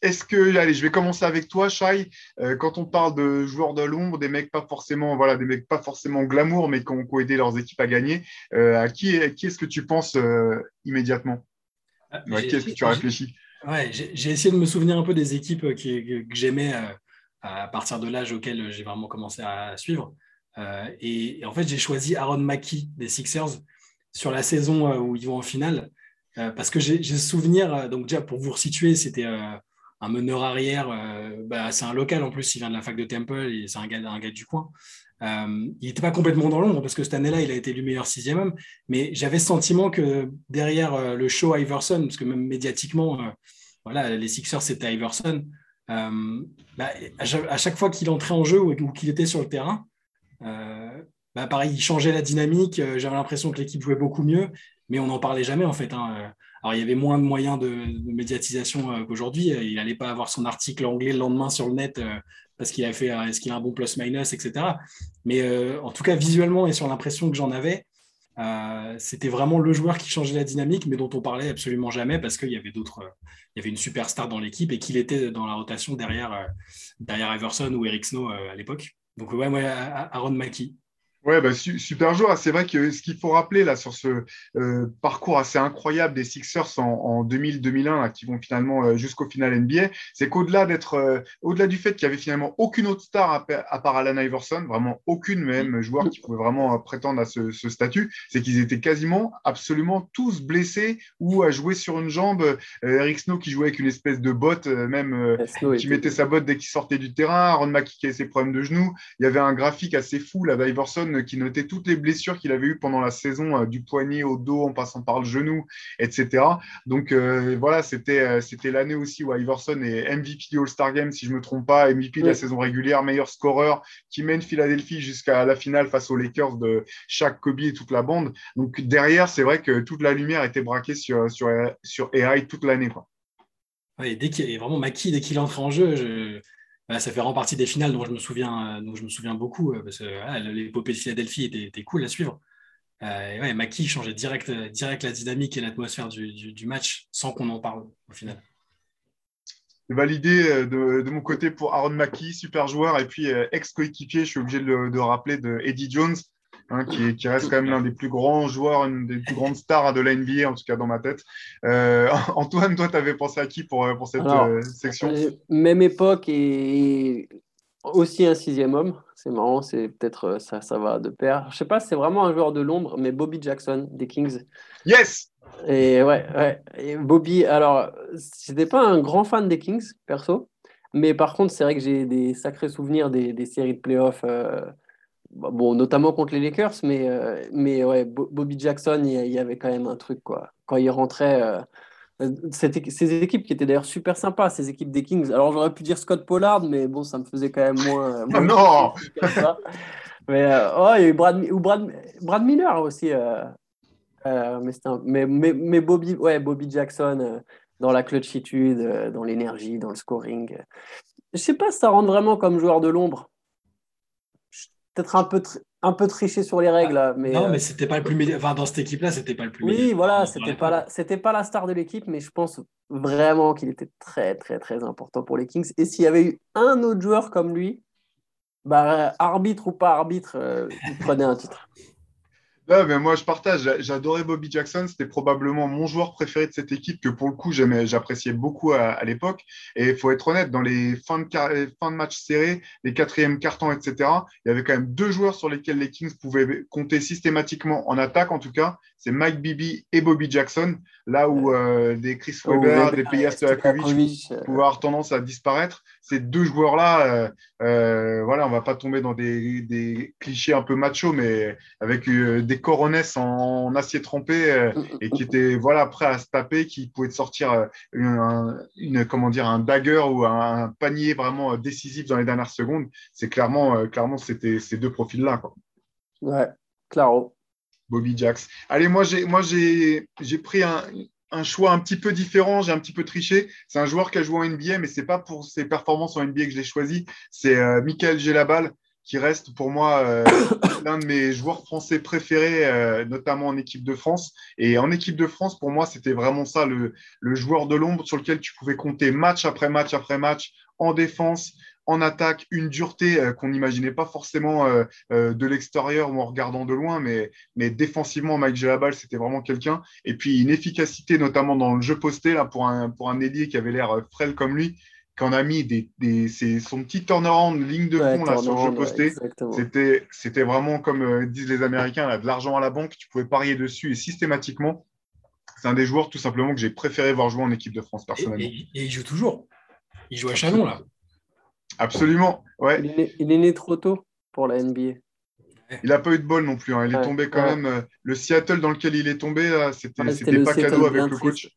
Est-ce que, allez, je vais commencer avec toi, Shai. quand on parle de joueurs de l'ombre, des mecs pas forcément, voilà, des mecs pas forcément glamour, mais qui ont, aidé leurs équipes à gagner, à qui, qui est-ce que tu penses immédiatement? À qui est-ce que tu as réfléchi? Ouais, j'ai essayé de me souvenir un peu des équipes que j'aimais à partir de l'âge auquel j'ai vraiment commencé à suivre. Euh, et, en fait, j'ai choisi Aaron Mackey des Sixers sur la saison euh, où ils vont en finale, euh, parce que j'ai ce souvenir, donc déjà pour vous resituer, c'était un meneur arrière, bah, c'est un local en plus, il vient de la fac de Temple, c'est un gars, un gars du coin. il n'était pas complètement dans l'ombre parce que cette année-là, il a été élu meilleur sixième homme, mais j'avais ce sentiment que derrière le show Iverson, parce que même médiatiquement, voilà, les Sixers c'était Iverson, euh, bah, à chaque fois qu'il entrait en jeu ou qu'il était sur le terrain, euh, bah, pareil, il changeait la dynamique. Euh, j'avais l'impression que l'équipe jouait beaucoup mieux, mais on n'en parlait jamais en fait. Hein. Alors il y avait moins de moyens de, médiatisation qu'aujourd'hui. Il n'allait pas avoir son article anglais le lendemain sur le net parce qu'il a fait est-ce qu'il a un bon plus-minus, etc. Mais en tout cas, visuellement et sur l'impression que j'en avais, euh, c'était vraiment le joueur qui changeait la dynamique, mais dont on parlait absolument jamais parce qu'il y avait d'autres, il y avait une superstar dans l'équipe et qu'il était dans la rotation derrière, euh, derrière Iverson ou Eric Snow euh, à l'époque. Donc ouais, ouais Aaron Mackie. Ouais, bah, super joueur. C'est vrai que ce qu'il faut rappeler là sur ce euh, parcours assez incroyable des Sixers en, 2000-2001 qui vont finalement euh, jusqu'au final NBA, c'est qu'au-delà d'être, euh, au-delà du fait qu'il y avait finalement aucune autre star à, part Alan Iverson, vraiment aucune même joueur qui pouvait vraiment prétendre à ce, statut, c'est qu'ils étaient quasiment absolument tous blessés ou à jouer sur une jambe. Eric Snow qui jouait avec une espèce de botte, même qui mettait sa botte dès qu'il sortait du terrain. Aaron Mackie qui avait ses problèmes de genoux. Il y avait un graphique assez fou là d'Iverson qui notait toutes les blessures qu'il avait eues pendant la saison, euh, du poignet au dos en passant par le genou, etc. Donc euh, voilà, c'était euh, c'était l'année aussi où Iverson est MVP du All-Star Game, si je ne me trompe pas, MVP de la saison régulière, meilleur scoreur, qui mène Philadelphie jusqu'à la finale face aux Lakers de Shaq, Kobe et toute la bande. Donc derrière, c'est vrai que toute la lumière était braquée sur, sur, sur AI toute l'année. dès qu'il est vraiment Maki, dès qu'il entre en jeu, je, ça fait vraiment partie des finales dont je me souviens, souviens beaucoup, euh, parce que l'épopée de Philadelphie était, cool à suivre. Euh, et ouais, Maki changeait direct, la dynamique et l'atmosphère du, match sans qu'on en parle au final. Validé euh, de, mon côté pour Aaron Maki, super joueur, et puis ex-coéquipier, je suis obligé de, de rappeler, de Eddie Jones, Hein, qui, reste quand même l'un des plus grands joueurs, une des plus grandes stars de la NBA, en tout cas dans ma tête. Euh, Antoine, toi, tu avais pensé à qui pour, euh, pour cette euh, section? Même époque et aussi un sixième homme. C'est marrant, c'est peut-être ça, ça va de pair. Je sais pas, c'est vraiment un joueur de l'ombre, mais Bobby Jackson des Kings. Yes Et ouais, ouais. Et Bobby, alors, j'étais pas un grand fan des Kings, perso, mais par contre, c'est vrai que j'ai des sacrés souvenirs des, des séries de playoffs bon, notamment contre les Lakers, mais, mais ouais, Bobby Jackson, il y, avait quand même un truc, quoi. Quand il rentrait, ces équipes qui étaient d'ailleurs super sympas, ces équipes des Kings. Alors j'aurais pu dire Scott Pollard, mais bon, ça me faisait quand même moins. Ah non Mais oh, il y a eu Brad, ou Brad, Brad Miller aussi. Euh, mais, mais, mais, Bobby, ouais, Bobby Jackson, euh, dans la clutchitude, euh, dans l'énergie, dans le scoring. Je sais pas si ça rentre vraiment comme joueur de l'ombre. Peut-être un peu, un peu triché sur les règles. Là, mais, non, mais c'était pas le plus enfin, dans cette équipe-là, c'était pas le plus Oui, voilà, c'était pas, la, c'était pas la star de l'équipe, mais je pense vraiment qu'il était très, très, très important pour les Kings. Et s'il y avait eu un autre joueur comme lui, bah, arbitre ou pas arbitre, il prenait un titre mais moi, je partage. J'adorais Bobby Jackson. C'était probablement mon joueur préféré de cette équipe que, pour le coup, j'appréciais beaucoup à, l'époque. Et il faut être honnête, dans les fins de, fins de match serrés, les quatrièmes cartons, etc., il y avait quand même deux joueurs sur lesquels les Kings pouvaient compter systématiquement en attaque, en tout cas. C'est Mike Bibby et Bobby Jackson. Là où euh, des Chris oh, Weber, des Peja Stojakovic pouvaient avoir tendance à disparaître. Ces deux joueurs-là, euh, euh, voilà, on va pas tomber dans des, des, clichés un peu macho, mais avec des coronets en, acier trempé euh, mm, mm, et qui mm. étaient voilà, prêts à se taper, qui pouvaient sortir euh, une, comment dire, un dagger ou un, panier vraiment euh, décisif dans les dernières secondes. C'est clairement, clairement c'était ces deux profils-là. Ouais, claro. Bobby Jax. Allez, moi, j'ai, moi, j'ai, j'ai pris un, un choix un petit peu différent, j'ai un petit peu triché. C'est un joueur qui a joué en NBA, mais c'est pas pour ses performances en NBA que je l'ai choisi. C'est Michael Gelabal qui reste pour moi euh, l'un de mes joueurs français préférés, euh, notamment en équipe de France. Et en équipe de France, pour moi, c'était vraiment ça, le, joueur de l'ombre sur lequel tu pouvais compter match après match après match, en défense, en attaque, une dureté euh, qu'on n'imaginait pas forcément de l'extérieur ou en regardant de loin, mais, défensivement, Mike Gelabal, c'était vraiment quelqu'un. Et puis une efficacité, notamment dans le jeu posté, là, pour un, pour un qui avait l'air frêle comme lui qu'on a mis des, des son petit turnaround ligne de fond là, sur le jeu posté. c'était, c'était vraiment, comme euh, disent les Américains, là, de l'argent à la banque. Tu pouvais parier dessus et systématiquement, c'est un des joueurs tout simplement que j'ai préféré voir jouer en équipe de France personnellement. Et, il joue toujours. Il joue à Chalon là. Absolument. Ouais. Il, est né, trop tôt pour la NBA. Il n'a pas eu de bol non plus. Hein. Il est tombé quand même. Euh, le Seattle dans lequel il est tombé, c'était, c'était, pas cadeau avec le coach.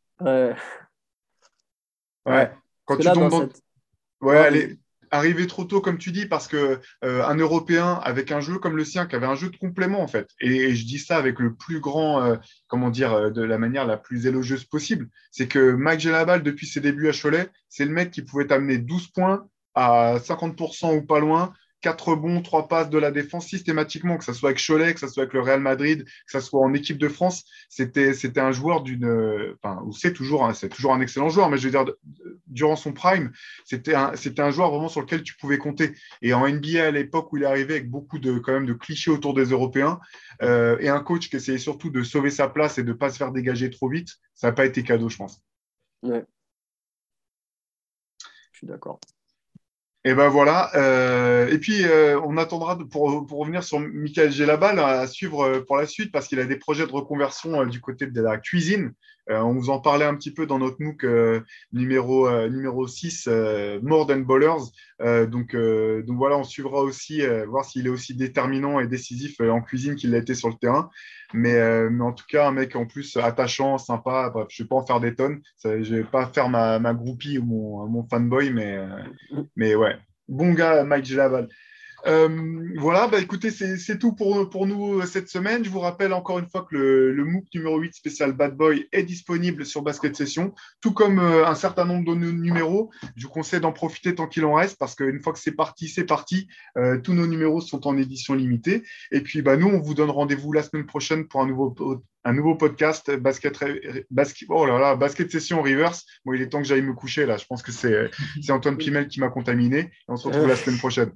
Ouais. Quand tu tombes dans... Ouais, allez, arriver trop tôt, comme tu dis, parce que euh, un Européen avec un jeu comme le sien, qui avait un jeu de complément en fait, et, je dis ça avec le plus grand, euh, comment dire, euh, de la manière la plus élogieuse possible, c'est que Mike Gelabal, depuis ses débuts à Cholet, c'est le mec qui pouvait t'amener 12 points à 50% ou pas loin, quatre bons, trois passes de la défense systématiquement, que ce soit avec Cholet, que ce soit avec le Real Madrid, que ce soit en équipe de France. C'était, c'était un joueur d'une. Enfin, c'est toujours, c'est toujours un excellent joueur, mais je veux dire, durant son prime, c'était un, c'était un joueur vraiment sur lequel tu pouvais compter. Et en NBA, à l'époque où il est arrivé avec beaucoup de, quand même, de clichés autour des Européens, euh, et un coach qui essayait surtout de sauver sa place et de ne pas se faire dégager trop vite, ça n'a pas été cadeau, je pense. Ouais. Je suis d'accord. Et ben voilà. Euh, et puis, euh, on attendra pour, pour, revenir sur Michael Gelabal à suivre euh, pour la suite parce qu'il a des projets de reconversion du côté de la cuisine. On vous en parlait un petit peu dans notre MOOC numéro, numéro 6, More Than Ballers. donc, donc voilà, on suivra aussi, voir s'il est aussi déterminant et décisif en cuisine qu'il l'a été sur le terrain. Mais, mais, en tout cas, un mec en plus attachant, sympa. Bref, je ne vais pas en faire des tonnes. je ne vais pas faire ma, ma groupie ou mon, mon fanboy, mais, mais ouais, bon gars, Mike Gelaval. Euh, voilà, bah écoutez, c'est tout pour, pour nous euh, cette semaine. Je vous rappelle encore une fois que le, le, MOOC numéro 8 spécial Bad Boy est disponible sur Basket Session, tout comme euh, un certain nombre de nos numéros. Je vous conseille d'en profiter tant qu'il en reste parce qu'une fois que c'est parti, c'est parti. tous nos numéros sont en édition limitée. Et puis, bah, nous, on vous donne rendez-vous la semaine prochaine pour un nouveau, un nouveau podcast Basket, basket, oh là là, basket Session Reverse. Bon, il est temps que j'aille me coucher là. Je pense que c'est Antoine Pimel qui m'a contaminé. on se retrouve la semaine prochaine.